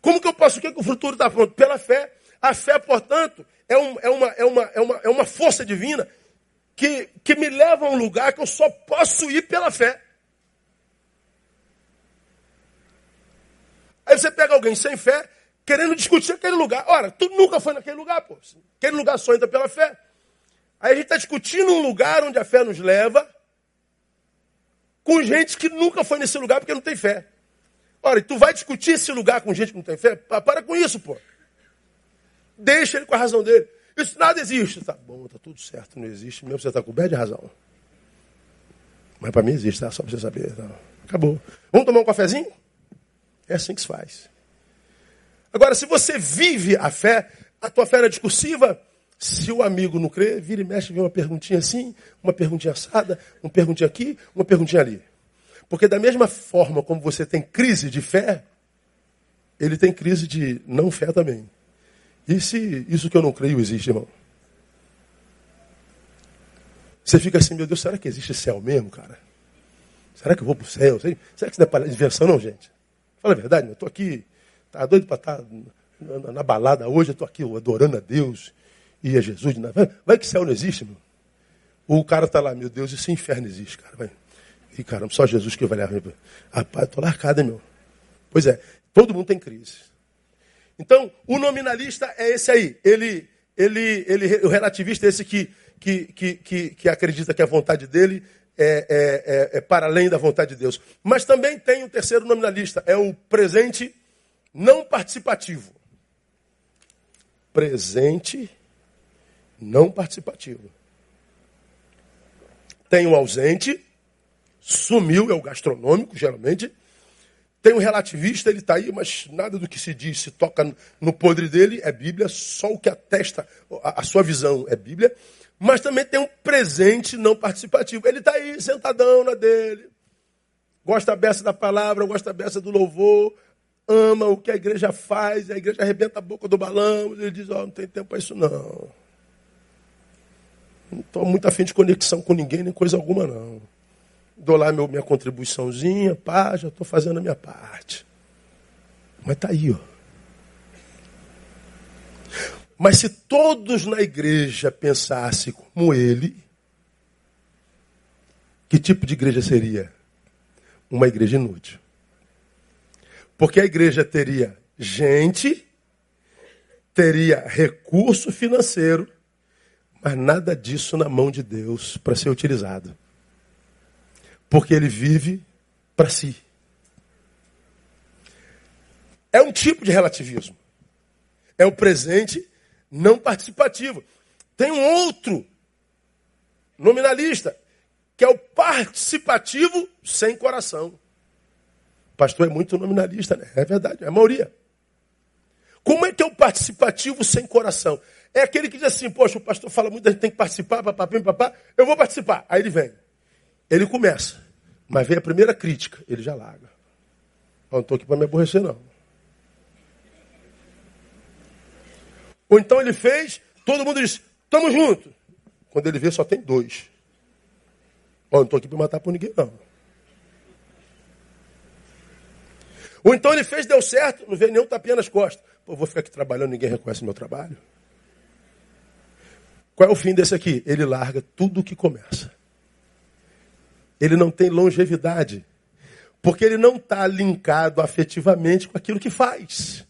Como que eu posso o que o futuro está pronto? Pela fé. A fé, portanto, é, um, é, uma, é, uma, é, uma, é uma força divina que, que me leva a um lugar que eu só posso ir pela fé. Aí você pega alguém sem fé, querendo discutir aquele lugar. Ora, tu nunca foi naquele lugar, pô. Aquele lugar só entra pela fé. Aí a gente está discutindo um lugar onde a fé nos leva, com gente que nunca foi nesse lugar porque não tem fé. Ora, e tu vai discutir esse lugar com gente que não tem fé? Para com isso, pô. Deixa ele com a razão dele. Isso nada existe. Tá bom, tá tudo certo, não existe mesmo. Você está coberto de razão. Mas para mim existe, tá? Só para você saber. Tá? Acabou. Vamos tomar um cafezinho? É assim que se faz. Agora, se você vive a fé, a tua fé é discursiva, se o amigo não crê, vira e mexe, vê uma perguntinha assim, uma perguntinha assada, uma perguntinha aqui, uma perguntinha ali. Porque da mesma forma como você tem crise de fé, ele tem crise de não fé também. E se isso que eu não creio existe, irmão? Você fica assim, meu Deus, será que existe céu mesmo, cara? Será que eu vou para o céu? Será que isso não é invenção, não, gente? Fala a verdade, eu estou aqui, tá doido para estar tá na, na, balada hoje, eu estou aqui adorando a Deus e a Jesus. Vai, que céu não existe, meu. O cara está lá, meu Deus, esse inferno existe, cara. Vai. E caramba, só Jesus que vai levar. Rapaz, estou largado, hein, meu. Pois é, todo mundo tem crise. Então, o nominalista é esse aí. Ele, ele, ele, o relativista é esse que, que, que, que, que acredita que a vontade dele é, é, é, é, para além da vontade de Deus. Mas também tem um terceiro nominalista, é o presente não participativo. Presente não participativo. Tem o ausente, sumiu, é o gastronômico, geralmente. Tem o relativista, ele está aí, mas nada do que se diz, se toca no podre dele é Bíblia, só o que atesta a, sua visão é Bíblia mas também tem um presente não participativo. Ele está aí sentadão na dele, gosta a beça da palavra, gosta a beça do louvor, ama o que a igreja faz, a igreja arrebenta a boca do balão, ele diz, ó, oh, não tem tempo para isso não. Não estou muito afim de conexão com ninguém, nem coisa alguma não. Dou lá meu, minha contribuiçãozinha, pá, já estou fazendo a minha parte. Mas está aí, ó. Mas se todos na igreja pensassem como ele, que tipo de igreja seria? Uma igreja inútil. Porque a igreja teria gente, teria recurso financeiro, mas nada disso na mão de Deus para ser utilizado. Porque ele vive para si. É um tipo de relativismo. É o presente não participativo. Tem um outro nominalista, que é o participativo sem coração. Pastor é muito nominalista, né? É verdade, é a maioria. Como é que é o participativo sem coração? É aquele que diz assim, poxa, o pastor fala muito, a gente tem que participar, papapá, papá, eu vou participar. Aí ele vem. Ele começa. Mas vem a primeira crítica, ele já larga. Eu não estou aqui para me aborrecer, não. Ou então ele fez, todo mundo diz, estamos juntos. Quando ele vê, só tem dois. Ó, não estou aqui para matar por ninguém, não. Ou então ele fez, deu certo, não veio nenhum tapinha nas costas. Pô, vou ficar aqui trabalhando, ninguém reconhece meu trabalho. Qual é o fim desse aqui? Ele larga tudo o que começa. Ele não tem longevidade. Porque ele não está linkado afetivamente com aquilo que faz.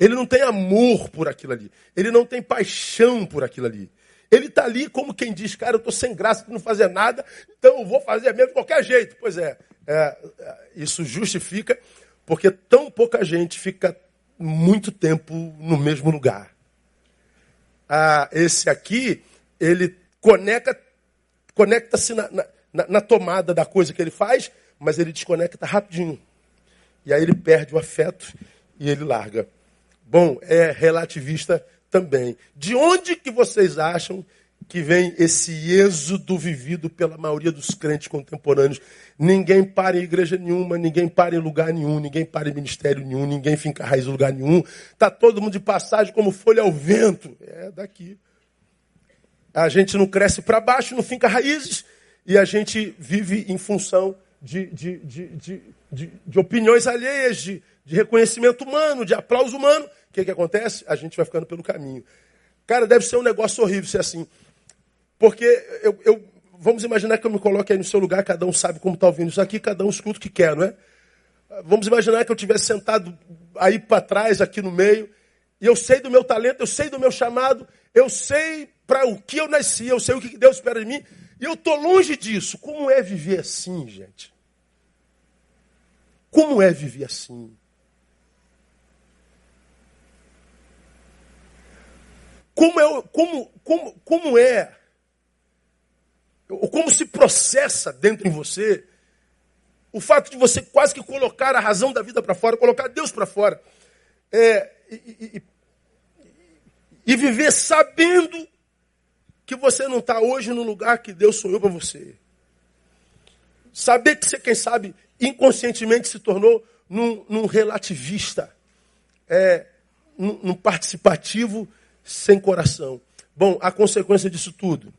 Ele não tem amor por aquilo ali. Ele não tem paixão por aquilo ali. Ele está ali como quem diz, cara, eu estou sem graça de não fazer nada, então eu vou fazer mesmo de qualquer jeito. Pois é, é, é, isso justifica porque tão pouca gente fica muito tempo no mesmo lugar. Ah, esse aqui, ele conecta, conecta-se na, na, na tomada da coisa que ele faz, mas ele desconecta rapidinho. E aí ele perde o afeto e ele larga. Bom, é relativista também. De onde que vocês acham que vem esse êxodo vivido pela maioria dos crentes contemporâneos. Ninguém para em igreja nenhuma, ninguém para em lugar nenhum, ninguém para em ministério nenhum, ninguém finca raiz em lugar nenhum. Está todo mundo de passagem como folha ao vento. É daqui. A gente não cresce para baixo, não finca raízes, e a gente vive em função de, de, de, de, de opiniões alheias, de, de reconhecimento humano, de aplauso humano. O que, que acontece? A gente vai ficando pelo caminho. Cara, deve ser um negócio horrível ser assim. Porque eu, eu, vamos imaginar que eu me coloque aí no seu lugar, cada um sabe como está ouvindo isso aqui, cada um escuta o que quer, não é? Vamos imaginar que eu tivesse sentado aí para trás, aqui no meio, e eu sei do meu talento, eu sei do meu chamado, eu sei para o que eu nasci, eu sei o que Deus espera de mim, e eu estou longe disso. Como é viver assim, gente? Como é viver assim? Como é, como, como, como é ou como se processa dentro em você o fato de você quase que colocar a razão da vida para fora, colocar Deus para fora. É, e, e, e, viver sabendo que você não está hoje no lugar que Deus sonhou para você. Saber que você, quem sabe, inconscientemente se tornou num, num relativista, é, num, num participativo sem coração. Bom, a consequência disso tudo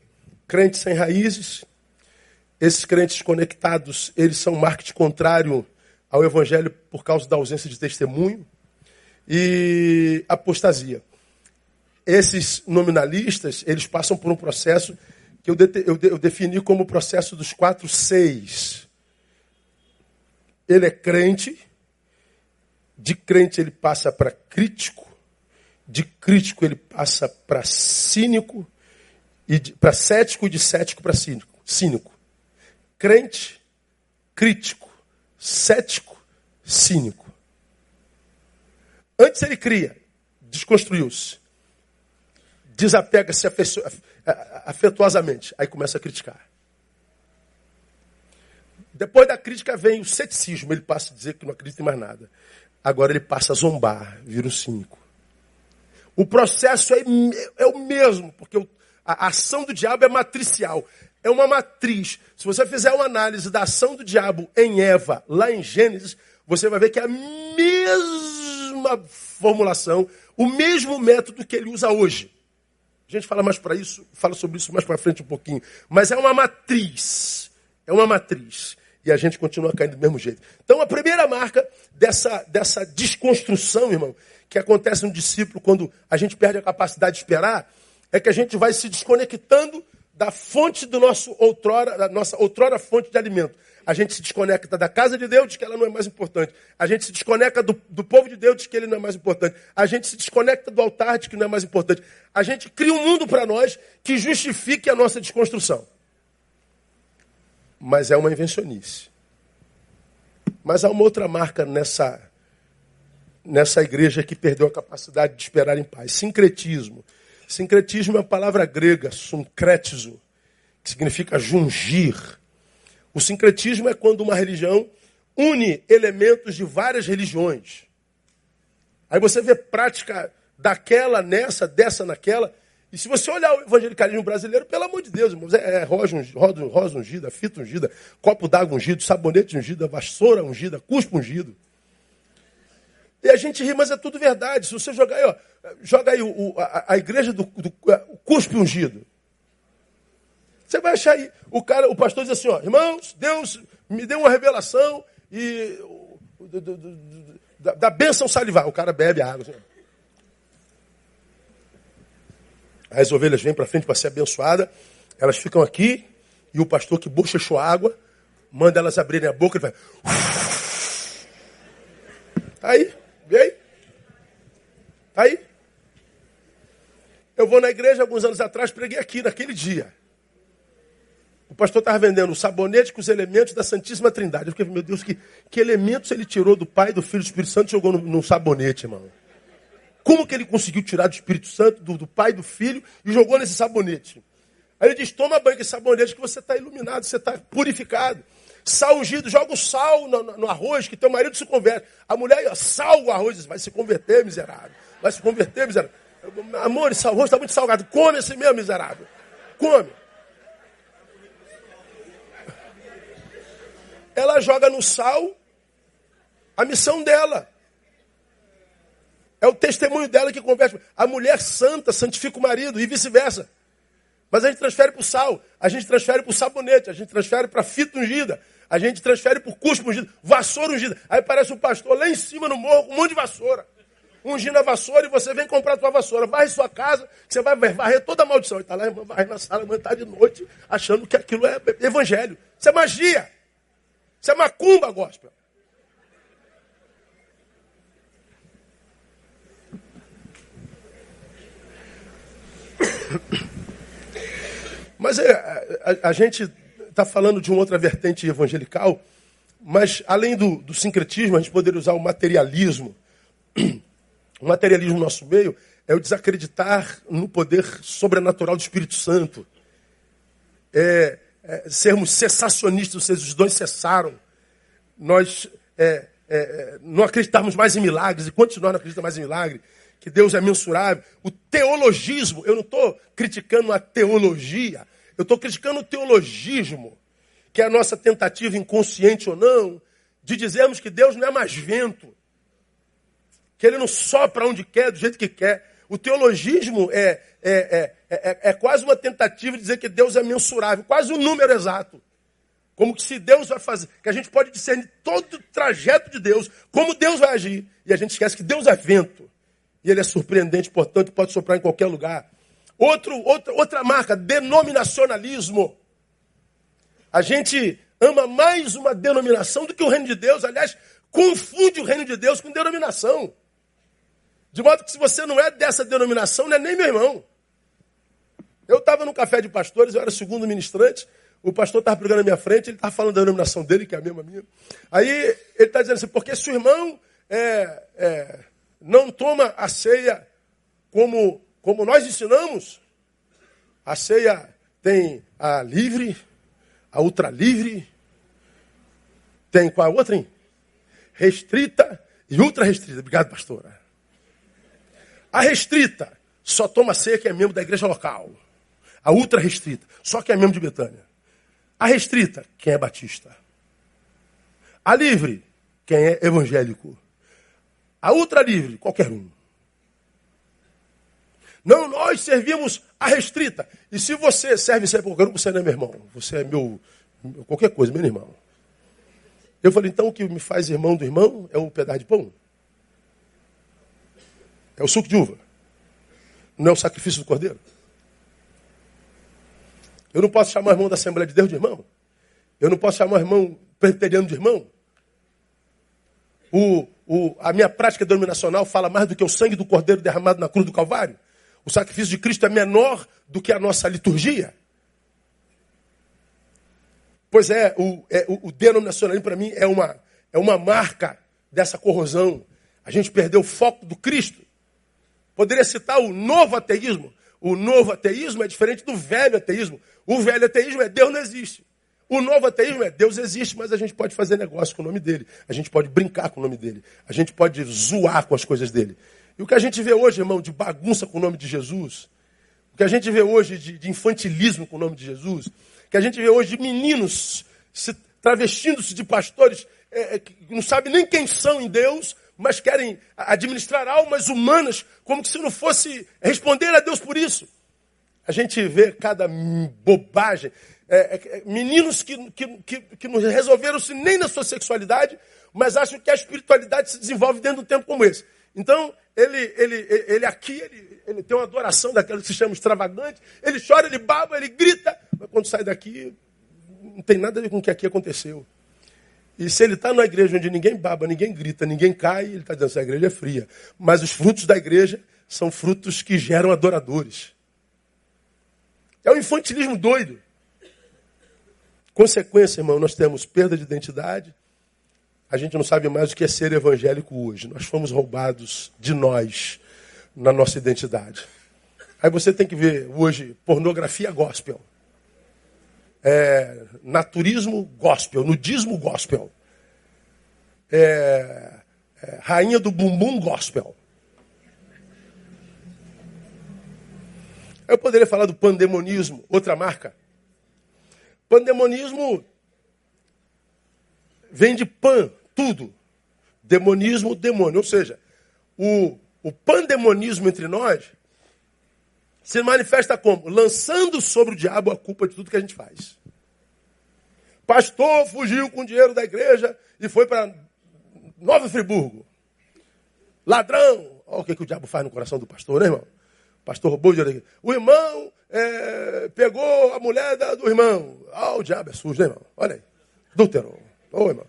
crentes sem raízes. Esses crentes conectados, eles são marketing contrário ao evangelho por causa da ausência de testemunho e apostasia. Esses nominalistas, eles passam por um processo que eu, de, eu, de, eu defini como o processo dos quatro seis. Ele é crente, de crente ele passa para crítico, de crítico ele passa para cínico, para cético e de cético para cínico. cínico. Crente, crítico, cético, cínico. Antes ele cria, desconstruiu-se, desapega-se afetuosamente, aí começa a criticar. Depois da crítica vem o ceticismo, ele passa a dizer que não acredita em mais nada. Agora ele passa a zombar, vira um cínico. O processo é, é o mesmo, porque o, a ação do diabo é matricial. É uma matriz. Se você fizer uma análise da ação do diabo em Eva, lá em Gênesis, você vai ver que é a mesma formulação, o mesmo método que ele usa hoje. A gente fala mais para isso, fala sobre isso mais para frente um pouquinho. Mas é uma matriz. É uma matriz. E a gente continua caindo do mesmo jeito. Então, a primeira marca dessa, dessa desconstrução, irmão, que acontece no discípulo quando a gente perde a capacidade de esperar, é que a gente vai se desconectando da fonte do nosso outrora, da nossa outrora fonte de alimento. A gente se desconecta da casa de Deus, diz que ela não é mais importante. A gente se desconecta do, do povo de Deus, diz que ele não é mais importante. A gente se desconecta do altar, diz que não é mais importante. A gente cria um mundo para nós que justifique a nossa desconstrução. Mas é uma invencionice. Mas há uma outra marca nessa, nessa igreja que perdeu a capacidade de esperar em paz: sincretismo. Sincretismo é uma palavra grega, suncretizo, que significa jungir. O sincretismo é quando uma religião une elementos de várias religiões. Aí você vê prática daquela nessa, dessa naquela. E se você olhar o evangelicalismo brasileiro, pelo amor de Deus, irmãos, é, é rosa, rosa, rosa ungida, fita ungida, copo d'água ungido, sabonete ungido, vassoura ungida, cuspo ungido. E a gente ri, mas é tudo verdade. Se você jogar aí, ó, joga aí o, a, a, igreja do, do o cuspe ungido. Você vai achar aí. O cara, o pastor diz assim, ó, irmãos, Deus me deu uma revelação e do, do, do, da, da bênção salivar. O cara bebe água. Assim. As ovelhas vêm para frente para ser abençoada, elas ficam aqui e o pastor que bochechou água manda elas abrirem a boca e vai. Aí, vê aí. Aí. Eu vou na igreja, alguns anos atrás, preguei aqui, naquele dia. O pastor estava vendendo o sabonete com os elementos da Santíssima Trindade. Eu fiquei, meu Deus, que, que elementos ele tirou do Pai, do Filho e do Espírito Santo e jogou no, sabonete, irmão? Como que ele conseguiu tirar do Espírito Santo, do, do Pai, do Filho e jogou nesse sabonete? Aí ele diz, toma banho com sabonete que você está iluminado, você está purificado. Sal ungido, joga o sal no, no, arroz, que teu marido se converte. A mulher, ó, sal o arroz, vai se converter, miserável. Vai se converter, miserável. Amor, esse arroz está muito salgado. Come esse mesmo, miserável. come. Ela joga no sal a missão dela. É o testemunho dela que converte. A mulher santa santifica o marido e vice-versa. Mas a gente transfere para o sal, a gente transfere para o sabonete, a gente transfere para a fita ungida, a gente transfere para o cuspo ungido, vassoura ungida. Aí parece um pastor lá em cima no morro com um monte de vassoura. Ungindo a vassoura e você vem comprar a tua vassoura. Vai em sua casa, você vai varrer toda a maldição. E está lá, vai na sala, irmã, está de noite, achando que aquilo é evangelho. Isso é magia. Isso é macumba, gospel. Mas é, a, a, gente está falando de uma outra vertente evangelical, mas além do, do sincretismo, a gente poderia usar o materialismo. O materialismo no nosso meio é o desacreditar no poder sobrenatural do Espírito Santo. É, é, sermos cessacionistas, ou seja, os dois cessaram. Nós é, é, é não acreditarmos mais em milagres e continuar não acreditando mais em milagre que Deus é mensurável. O teologismo, eu não estou criticando a teologia, eu estou criticando o teologismo, que é a nossa tentativa, inconsciente ou não, de dizermos que Deus não é mais vento, que Ele não sopra onde quer, do jeito que quer. O teologismo é, é, é, é, quase uma tentativa de dizer que Deus é mensurável, quase um número exato. Como que se Deus vai fazer, que a gente pode discernir todo o trajeto de Deus, como Deus vai agir. E a gente esquece que Deus é vento. E ele é surpreendente, portanto, pode soprar em qualquer lugar. Outro, outra, outra marca, denominacionalismo. A gente ama mais uma denominação do que o reino de Deus. Aliás, confunde o reino de Deus com denominação. De modo que se você não é dessa denominação, não é nem meu irmão. Eu estava no café de pastores, eu era segundo ministrante. O pastor estava pregando na minha frente, ele estava falando da denominação dele, que é a mesma minha. Aí ele está dizendo assim, porque se o irmão é, é, não toma a ceia como, como nós ensinamos. A ceia tem a livre, a ultra livre, tem qual a outra? Hein? Restrita e ultra restrita. Obrigado, pastora. A restrita só toma ceia quem é membro da igreja local. A ultra restrita, só quem é membro de Betânia. A restrita, quem é batista. A livre, quem é evangélico. A ultra livre, qualquer um. Não, nós servimos a restrita. E se você serve um, você não é meu irmão. Você é meu, qualquer coisa, meu irmão. Eu falei, então o que me faz irmão do irmão é o pedaço de pão? É o suco de uva? Não é o sacrifício do cordeiro? Eu não posso chamar o irmão da Assembleia de Deus de irmão? Eu não posso chamar o irmão presbiteriano de irmão? O, o, a minha prática denominacional fala mais do que o sangue do cordeiro derramado na cruz do Calvário? O sacrifício de Cristo é menor do que a nossa liturgia? Pois é, o, é, o, denominacionalismo para mim é uma, é uma marca dessa corrosão. A gente perdeu o foco do Cristo. Poderia citar o novo ateísmo. O novo ateísmo é diferente do velho ateísmo. O velho ateísmo é Deus não existe. O novo ateísmo é Deus existe, mas a gente pode fazer negócio com o nome dele. A gente pode brincar com o nome dele. A gente pode zoar com as coisas dele. E o que a gente vê hoje, irmão, de bagunça com o nome de Jesus, o que a gente vê hoje de, de infantilismo com o nome de Jesus, o que a gente vê hoje de meninos se travestindo-se de pastores é, é, que não sabem nem quem são em Deus, mas querem administrar almas humanas como se não fosse responder a Deus por isso. A gente vê cada bobagem. É, é, é, meninos que, que, que, que não resolveram-se nem na sua sexualidade, mas acham que a espiritualidade se desenvolve dentro de um tempo como esse. Então, ele, ele, ele aqui, ele, ele tem uma adoração daquela que se chama extravagante, ele chora, ele baba, ele grita, mas quando sai daqui, não tem nada a ver com o que aqui aconteceu. E se ele está numa igreja onde ninguém baba, ninguém grita, ninguém cai, ele está dizendo que a igreja é fria. Mas os frutos da igreja são frutos que geram adoradores. É um infantilismo doido. Consequência, irmão, nós temos perda de identidade. A gente não sabe mais o que é ser evangélico hoje. Nós fomos roubados de nós na nossa identidade. Aí você tem que ver hoje pornografia gospel. É, naturismo gospel, nudismo gospel. É, é, rainha do bumbum gospel. Eu poderia falar do pandemonismo, outra marca. Pandemonismo vem de pan, tudo. Demonismo, demônio. Ou seja, o, o pandemonismo entre nós se manifesta como? Lançando sobre o diabo a culpa de tudo que a gente faz. Pastor fugiu com o dinheiro da igreja e foi para Nova Friburgo. Ladrão. Olha o que, que o diabo faz no coração do pastor, né, irmão? O pastor roubou o dinheiro. O irmão é, pegou a mulher da, do irmão. Ah, o diabo é sujo, né, irmão? Olha aí. Dútero. Ô, irmão.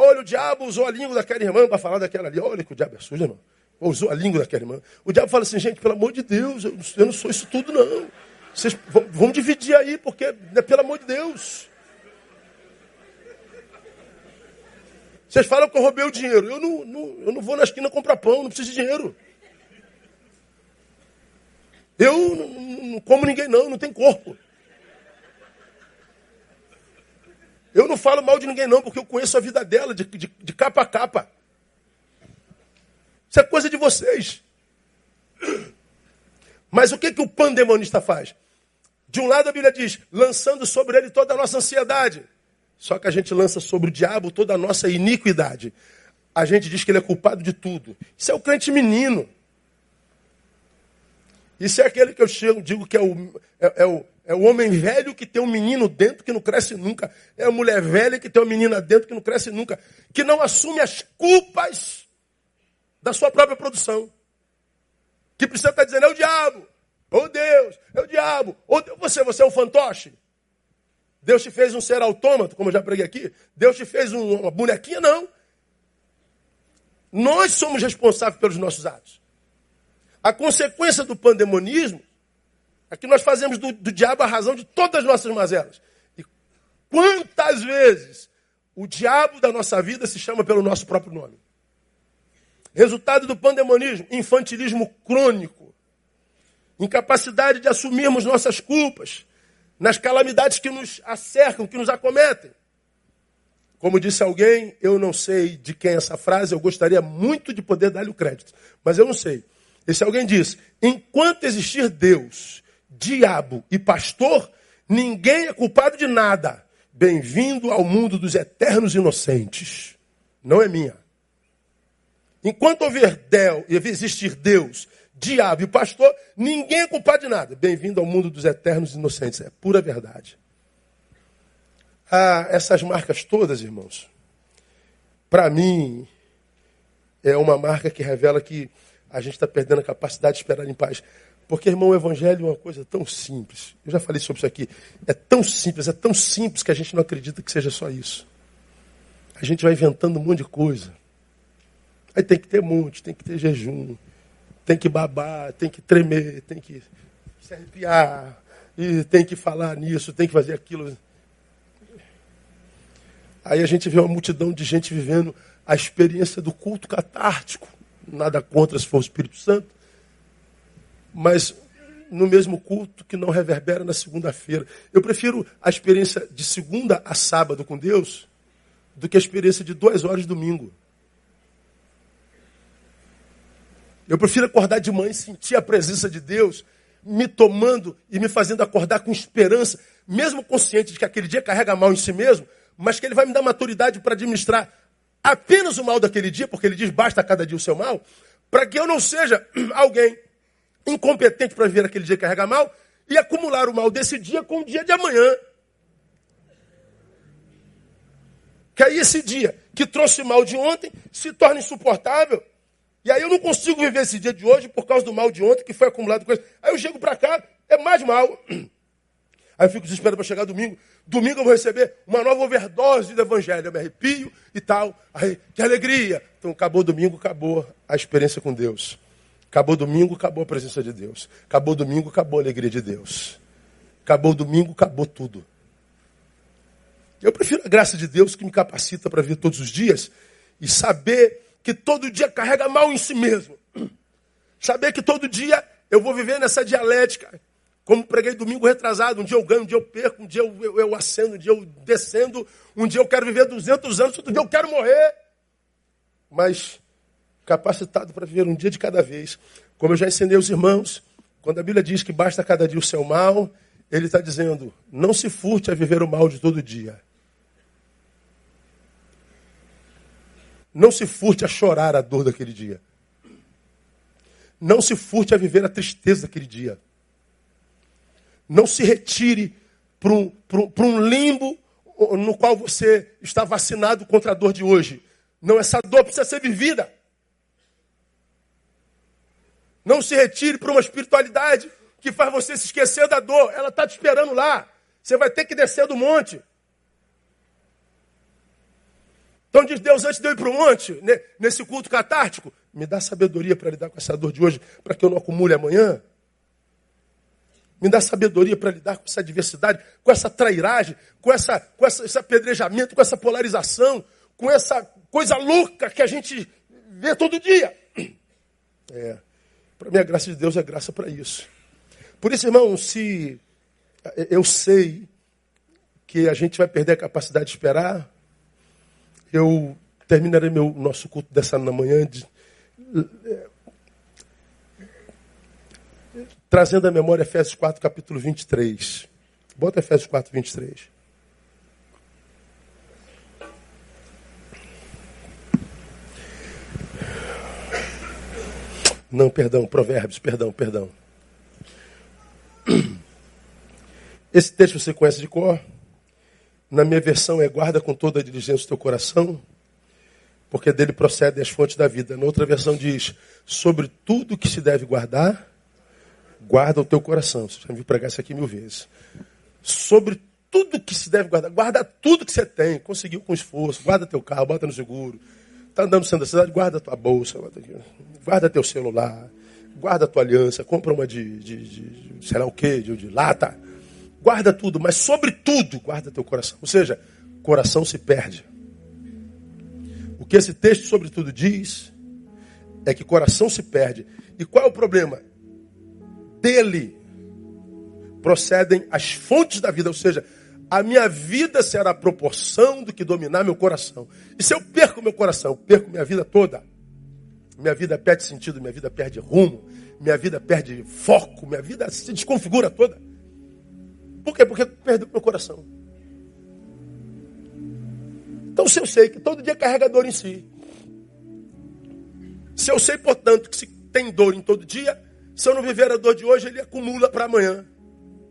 Olha, o diabo usou a língua daquela irmã para falar daquela ali. Olha que o diabo é sujo, irmão. Usou a língua daquela irmã. O diabo fala assim, gente, pelo amor de Deus, eu, não sou isso tudo, não. Vocês vão, vão dividir aí, porque, né, pelo amor de Deus. Vocês falam que eu roubei o dinheiro. Eu não, não, eu não vou na esquina comprar pão, não preciso de dinheiro. Eu não, não como ninguém, não, não tem corpo. Eu não falo mal de ninguém, não, porque eu conheço a vida dela de, de, de capa a capa. Isso é coisa de vocês. Mas o que, que o pandemonista faz? De um lado a Bíblia diz, lançando sobre ele toda a nossa ansiedade. Só que a gente lança sobre o diabo toda a nossa iniquidade. A gente diz que ele é culpado de tudo. Isso é o crente menino. Isso é aquele que eu chego, digo que é o, é, é, o, é o homem velho que tem um menino dentro que não cresce nunca. É a mulher velha que tem uma menina dentro que não cresce nunca. Que não assume as culpas da sua própria produção. Que precisa estar dizendo, é o diabo. Oh Deus, é o diabo. Oh, Deus, você, você é um fantoche. Deus te fez um ser autômato, como eu já preguei aqui. Deus te fez um, uma bonequinha, não. Nós somos responsáveis pelos nossos atos. A consequência do pandemonismo é que nós fazemos do, do diabo a razão de todas as nossas mazelas. E quantas vezes o diabo da nossa vida se chama pelo nosso próprio nome? Resultado do pandemonismo, infantilismo crônico, incapacidade de assumirmos nossas culpas nas calamidades que nos acercam, que nos acometem. Como disse alguém, eu não sei de quem é essa frase, eu gostaria muito de poder dar-lhe o crédito, mas eu não sei. Esse alguém diz: enquanto existir Deus, diabo e pastor, ninguém é culpado de nada. Bem-vindo ao mundo dos eternos inocentes. Não é minha. Enquanto houver Del, existir Deus, diabo e pastor, ninguém é culpado de nada. Bem-vindo ao mundo dos eternos inocentes. É pura verdade. Ah, essas marcas todas, irmãos, para mim, é uma marca que revela que a gente está perdendo a capacidade de esperar em paz. Porque, irmão, o evangelho é uma coisa tão simples. Eu já falei sobre isso aqui. É tão simples, é tão simples que a gente não acredita que seja só isso. A gente vai inventando um monte de coisa. Aí tem que ter monte, tem que ter jejum, tem que babar, tem que tremer, tem que se arrepiar, e tem que falar nisso, tem que fazer aquilo. Aí a gente vê uma multidão de gente vivendo a experiência do culto catártico nada contra se for o Espírito Santo, mas no mesmo culto que não reverbera na segunda-feira. Eu prefiro a experiência de segunda a sábado com Deus do que a experiência de duas horas domingo. Eu prefiro acordar de manhã e sentir a presença de Deus me tomando e me fazendo acordar com esperança, mesmo consciente de que aquele dia carrega mal em si mesmo, mas que ele vai me dar maturidade para administrar apenas o mal daquele dia, porque ele diz basta cada dia o seu mal, para que eu não seja alguém incompetente para viver aquele dia que carrega mal e acumular o mal desse dia com o dia de amanhã. Que aí esse dia que trouxe mal de ontem se torna insuportável. E aí eu não consigo viver esse dia de hoje por causa do mal de ontem que foi acumulado com isso. Aí eu chego para cá, é mais mal. Aí eu fico desesperado para chegar domingo. Domingo eu vou receber uma nova overdose do evangelho. Eu me arrepio e tal. Aí, que alegria. Então acabou domingo, acabou a experiência com Deus. Acabou domingo, acabou a presença de Deus. Acabou domingo, acabou a alegria de Deus. Acabou domingo, acabou tudo. Eu prefiro a graça de Deus que me capacita para viver todos os dias e saber que todo dia carrega mal em si mesmo. Saber que todo dia eu vou viver nessa dialética como preguei domingo retrasado, um dia eu ganho, um dia eu perco, um dia eu, eu, eu acendo, um dia eu descendo, um dia eu quero viver 200 anos, outro dia eu quero morrer. Mas capacitado para viver um dia de cada vez. Como eu já ensinei os irmãos, Quando a Bíblia diz que basta cada dia o seu mal, ele está dizendo: não se furte a viver o mal de todo dia. Não se furte a chorar a dor daquele dia. Não se furte a viver a tristeza daquele dia. Não se retire para um, um, limbo no qual você está vacinado contra a dor de hoje. Não, essa dor precisa ser vivida. Não se retire para uma espiritualidade que faz você se esquecer da dor. Ela está te esperando lá. Você vai ter que descer do monte. Então diz Deus, antes de eu ir para o monte, nesse culto catártico, me dá sabedoria para lidar com essa dor de hoje, para que eu não acumule amanhã. Me dá sabedoria para lidar com essa adversidade, com essa trairagem, com, essa, com essa, esse apedrejamento, com essa polarização, com essa coisa louca que a gente vê todo dia. É. Para mim, a graça de Deus é graça para isso. Por isso, irmão, se eu sei que a gente vai perder a capacidade de esperar, eu terminarei meu nosso culto dessa manhã de, trazendo à memória Efésios 4, capítulo 23. Bota Efésios 4, 23. Não, perdão, Provérbios, perdão, perdão. Esse texto você conhece de cor. Na minha versão é guarda com toda a diligência o teu coração, porque dele procedem as fontes da vida. Na outra versão diz, sobre tudo que se deve guardar, guarda o teu coração. Você já me pregar isso aqui mil vezes. Sobre tudo que se deve guardar, guarda tudo que você tem, conseguiu com esforço, guarda teu carro, bota no seguro. Está andando centro da cidade, guarda tua bolsa, guarda teu celular, guarda tua aliança, compra uma de, de, de, de sei lá o quê, de, de lata Guarda tudo, mas sobretudo, guarda teu coração. Ou seja, coração se perde. O que esse texto, sobretudo, diz é que coração se perde. E qual é o problema? Dele procedem as fontes da vida, ou seja, a minha vida será a proporção do que dominar meu coração. E se eu perco meu coração, eu perco minha vida toda. Minha vida perde sentido, minha vida perde rumo, minha vida perde foco, minha vida se desconfigura toda. Por quê? Porque perdeu meu coração. Então, se eu sei que todo dia carrega dor em si, se eu sei, portanto, que se tem dor em todo dia, se eu não viver a dor de hoje, ele acumula para amanhã,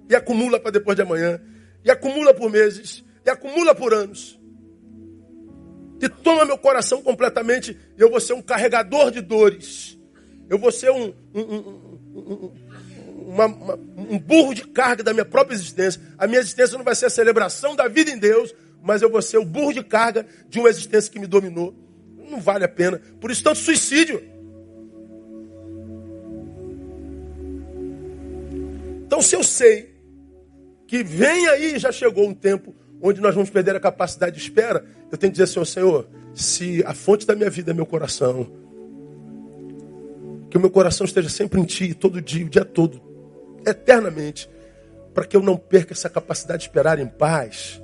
e acumula para depois de amanhã, e acumula por meses, e acumula por anos. E toma meu coração completamente, e eu vou ser um carregador de dores. Eu vou ser um, um, um, uma, uma, um burro de carga da minha própria existência. A minha existência não vai ser a celebração da vida em Deus, mas eu vou ser o burro de carga de uma existência que me dominou. Não vale a pena. Por isso, tanto suicídio. Então, se eu sei que vem aí, já chegou um tempo onde nós vamos perder a capacidade de espera, eu tenho que dizer assim, Senhor, se a fonte da minha vida é meu coração, que o meu coração esteja sempre em Ti, todo dia, o dia todo, eternamente, para que eu não perca essa capacidade de esperar em paz,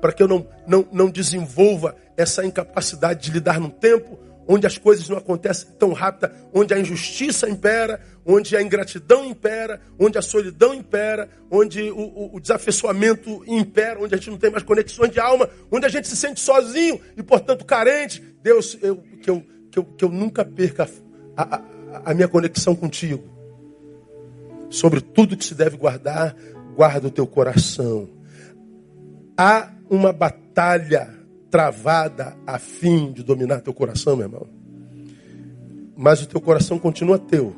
para que eu não, não, não desenvolva essa incapacidade de lidar num tempo onde as coisas não acontecem tão rápido, onde a injustiça impera, onde a ingratidão impera, onde a solidão impera, onde o, o, o, desafeiçoamento impera, onde a gente não tem mais conexões de alma, onde a gente se sente sozinho e, portanto, carente. Deus, eu, que, eu, que, eu, que eu nunca perca a, a, a minha conexão contigo. Sobre tudo que se deve guardar, guarda o teu coração. Há uma batalha travada a fim de dominar teu coração, meu irmão. Mas o teu coração continua teu.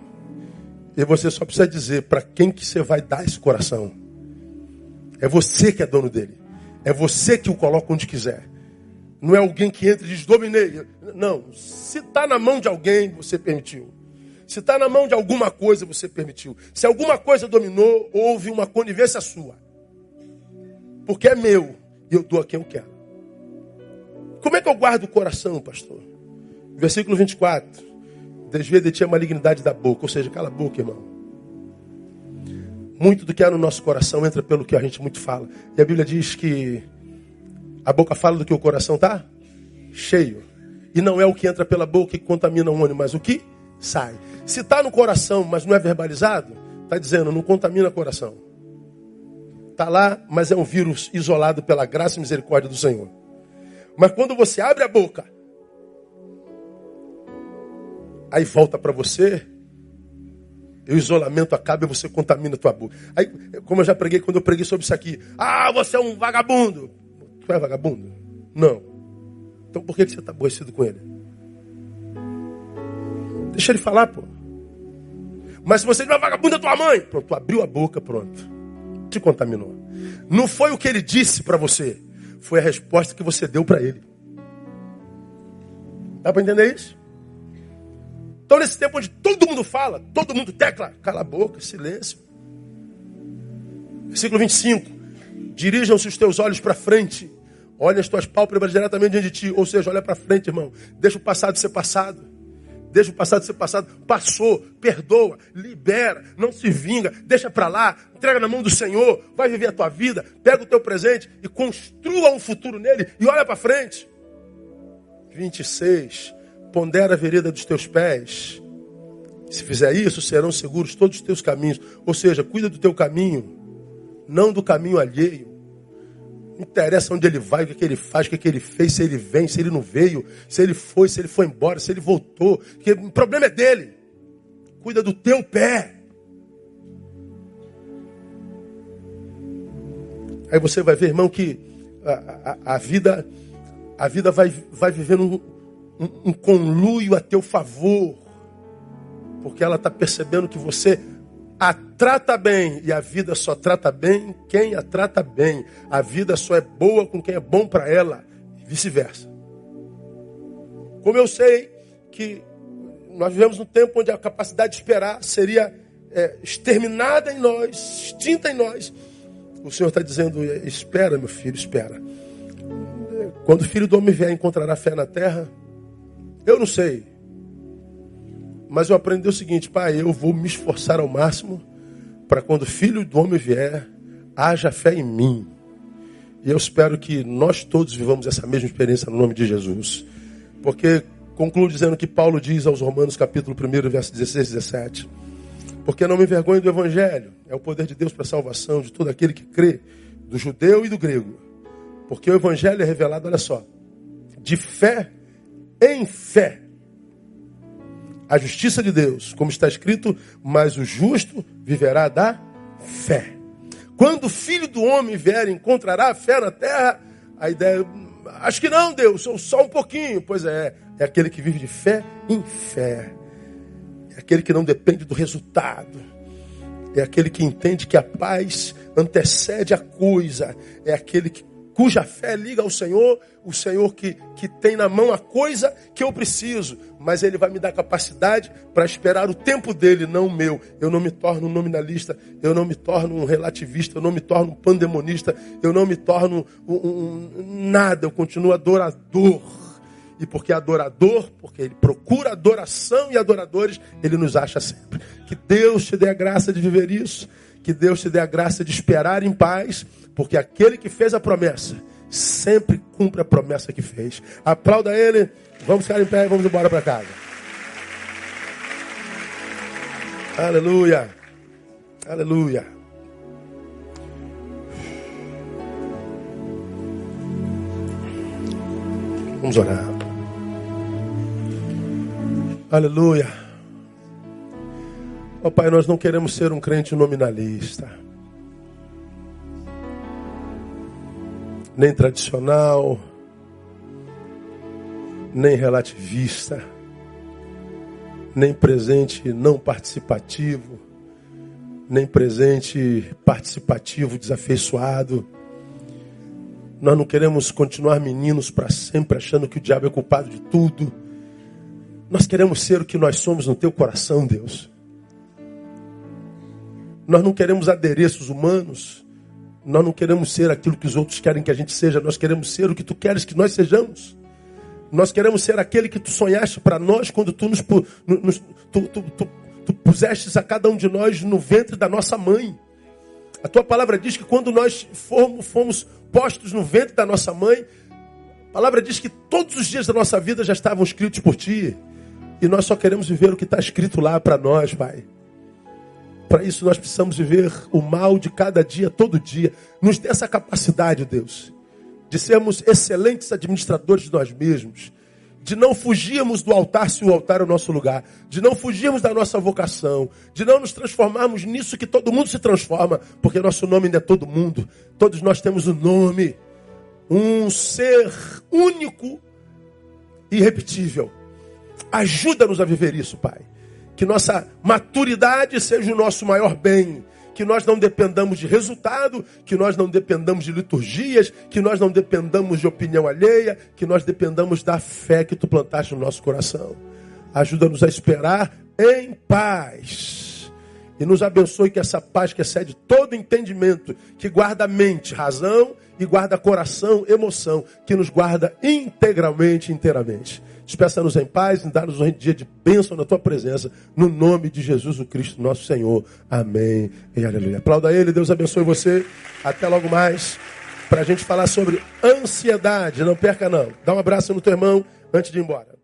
E você só precisa dizer para quem que você vai dar esse coração. É você que é dono dele. É você que o coloca onde quiser. Não é alguém que entra e diz, dominei. Não. Se está na mão de alguém, você permitiu. Se está na mão de alguma coisa, você permitiu. Se alguma coisa dominou, houve uma conivência sua. Porque é meu e eu dou a quem eu quero. Como é que eu guardo o coração, pastor? Versículo 24. Desvia de ti a malignidade da boca. Ou seja, cala a boca, irmão. Muito do que há no nosso coração entra pelo que a gente muito fala. E a Bíblia diz que a boca fala do que o coração está cheio. E não é o que entra pela boca que contamina o ônibus, mas o que sai. Se está no coração, mas não é verbalizado, está dizendo, não contamina coração. Está lá, mas é um vírus isolado pela graça e misericórdia do Senhor. Mas quando você abre a boca, aí volta para você, e o isolamento acaba e você contamina a tua boca. Aí, como eu já preguei quando eu preguei sobre isso aqui, ah, você é um vagabundo. Tu é vagabundo? Não. Então por que você está aborrecido com ele? Deixa ele falar, pô. Mas se você não é vagabundo, é tua mãe. Pronto, tu abriu a boca, pronto. Te contaminou. Não foi o que ele disse para você, foi a resposta que você deu para ele. Dá para entender isso? Então, nesse tempo onde todo mundo fala, todo mundo tecla, cala a boca, silêncio. Versículo 25: Dirijam-se os teus olhos para frente, olha as tuas pálpebras diretamente diante de ti. Ou seja, olha para frente, irmão. Deixa o passado ser passado. Deixa o passado ser passado. Passou, perdoa, libera, não se vinga, deixa para lá, entrega na mão do Senhor, vai viver a tua vida, pega o teu presente e construa um futuro nele e olha para frente. 26. Pondera a vereda dos teus pés. Se fizer isso, serão seguros todos os teus caminhos. Ou seja, cuida do teu caminho, não do caminho alheio. Interessa onde ele vai, o que, que ele faz, o que, que ele fez, se ele vem, se ele não veio, se ele foi, se ele foi embora, se ele voltou. Que o problema é dele. Cuida do teu pé. Aí você vai ver, irmão, que a, a, a vida a vida vai, vai vivendo um, um, um conluio a teu favor. Porque ela está percebendo que você a trata bem e a vida só trata bem quem a trata bem. A vida só é boa com quem é bom para ela e vice-versa. Como eu sei que nós vivemos um tempo onde a capacidade de esperar seria é, exterminada em nós, extinta em nós. O Senhor está dizendo: espera, meu filho, espera. Quando o filho do homem vier, encontrará fé na terra? Eu não sei. Mas eu aprendi o seguinte, pai, eu vou me esforçar ao máximo para quando o filho do homem vier, haja fé em mim. E eu espero que nós todos vivamos essa mesma experiência no nome de Jesus. Porque concluo dizendo que Paulo diz aos Romanos, capítulo 1, verso 16 e 17. Porque não me envergonho do Evangelho, é o poder de Deus para a salvação de todo aquele que crê, do judeu e do grego. Porque o Evangelho é revelado, olha só, de fé em fé a justiça de Deus, como está escrito, mas o justo viverá da fé. Quando o filho do homem vier, encontrará a fé na terra, a ideia, acho que não, Deus, só um pouquinho. Pois é, é aquele que vive de fé em fé. É aquele que não depende do resultado. É aquele que entende que a paz antecede a coisa. É aquele que cuja fé liga ao Senhor, o Senhor que, que tem na mão a coisa que eu preciso, mas Ele vai me dar capacidade para esperar o tempo dele, não o meu. Eu não me torno um nominalista, eu não me torno um relativista, eu não me torno um pandemonista, eu não me torno um, um, nada, eu continuo adorador. E porque é adorador, porque ele procura adoração e adoradores, ele nos acha sempre. Que Deus te dê a graça de viver isso, que Deus te dê a graça de esperar em paz porque aquele que fez a promessa sempre cumpre a promessa que fez. Aplauda ele. Vamos ficar em pé e vamos embora para casa. Aleluia. Aleluia. Vamos orar. Aleluia. Ó oh, Pai, nós não queremos ser um crente nominalista. nem tradicional, nem relativista, nem presente não participativo, nem presente participativo desafeiçoado. Nós não queremos continuar meninos para sempre achando que o diabo é culpado de tudo. Nós queremos ser o que nós somos no teu coração, Deus. Nós não queremos adereços humanos. Nós não queremos ser aquilo que os outros querem que a gente seja, nós queremos ser o que tu queres que nós sejamos. Nós queremos ser aquele que tu sonhaste para nós quando tu nos, nos tu, tu, tu, tu pusestes a cada um de nós no ventre da nossa mãe. A tua palavra diz que quando nós fomos, fomos postos no ventre da nossa mãe, a palavra diz que todos os dias da nossa vida já estavam escritos por ti. E nós só queremos viver o que está escrito lá para nós, Pai. Para isso nós precisamos viver o mal de cada dia, todo dia. Nos dê essa capacidade, Deus, de sermos excelentes administradores de nós mesmos, de não fugirmos do altar se o altar é o nosso lugar, de não fugirmos da nossa vocação, de não nos transformarmos nisso que todo mundo se transforma, porque nosso nome ainda é todo mundo. Todos nós temos um nome, um ser único e irrepetível. Ajuda-nos a viver isso, Pai. Que nossa maturidade seja o nosso maior bem. Que nós não dependamos de resultado, que nós não dependamos de liturgias, que nós não dependamos de opinião alheia, que nós dependamos da fé que tu plantaste no nosso coração. Ajuda-nos a esperar em paz. E nos abençoe que essa paz que excede todo entendimento, que guarda mente, razão e guarda coração, emoção, que nos guarda integralmente, inteiramente. Despeça-nos em paz e dá-nos um dia de bênção na tua presença, no nome de Jesus o Cristo, nosso Senhor. Amém e aleluia. Aplauda ele, Deus abençoe você. Até logo mais, para a gente falar sobre ansiedade. Não perca, não. Dá um abraço no teu irmão antes de ir embora.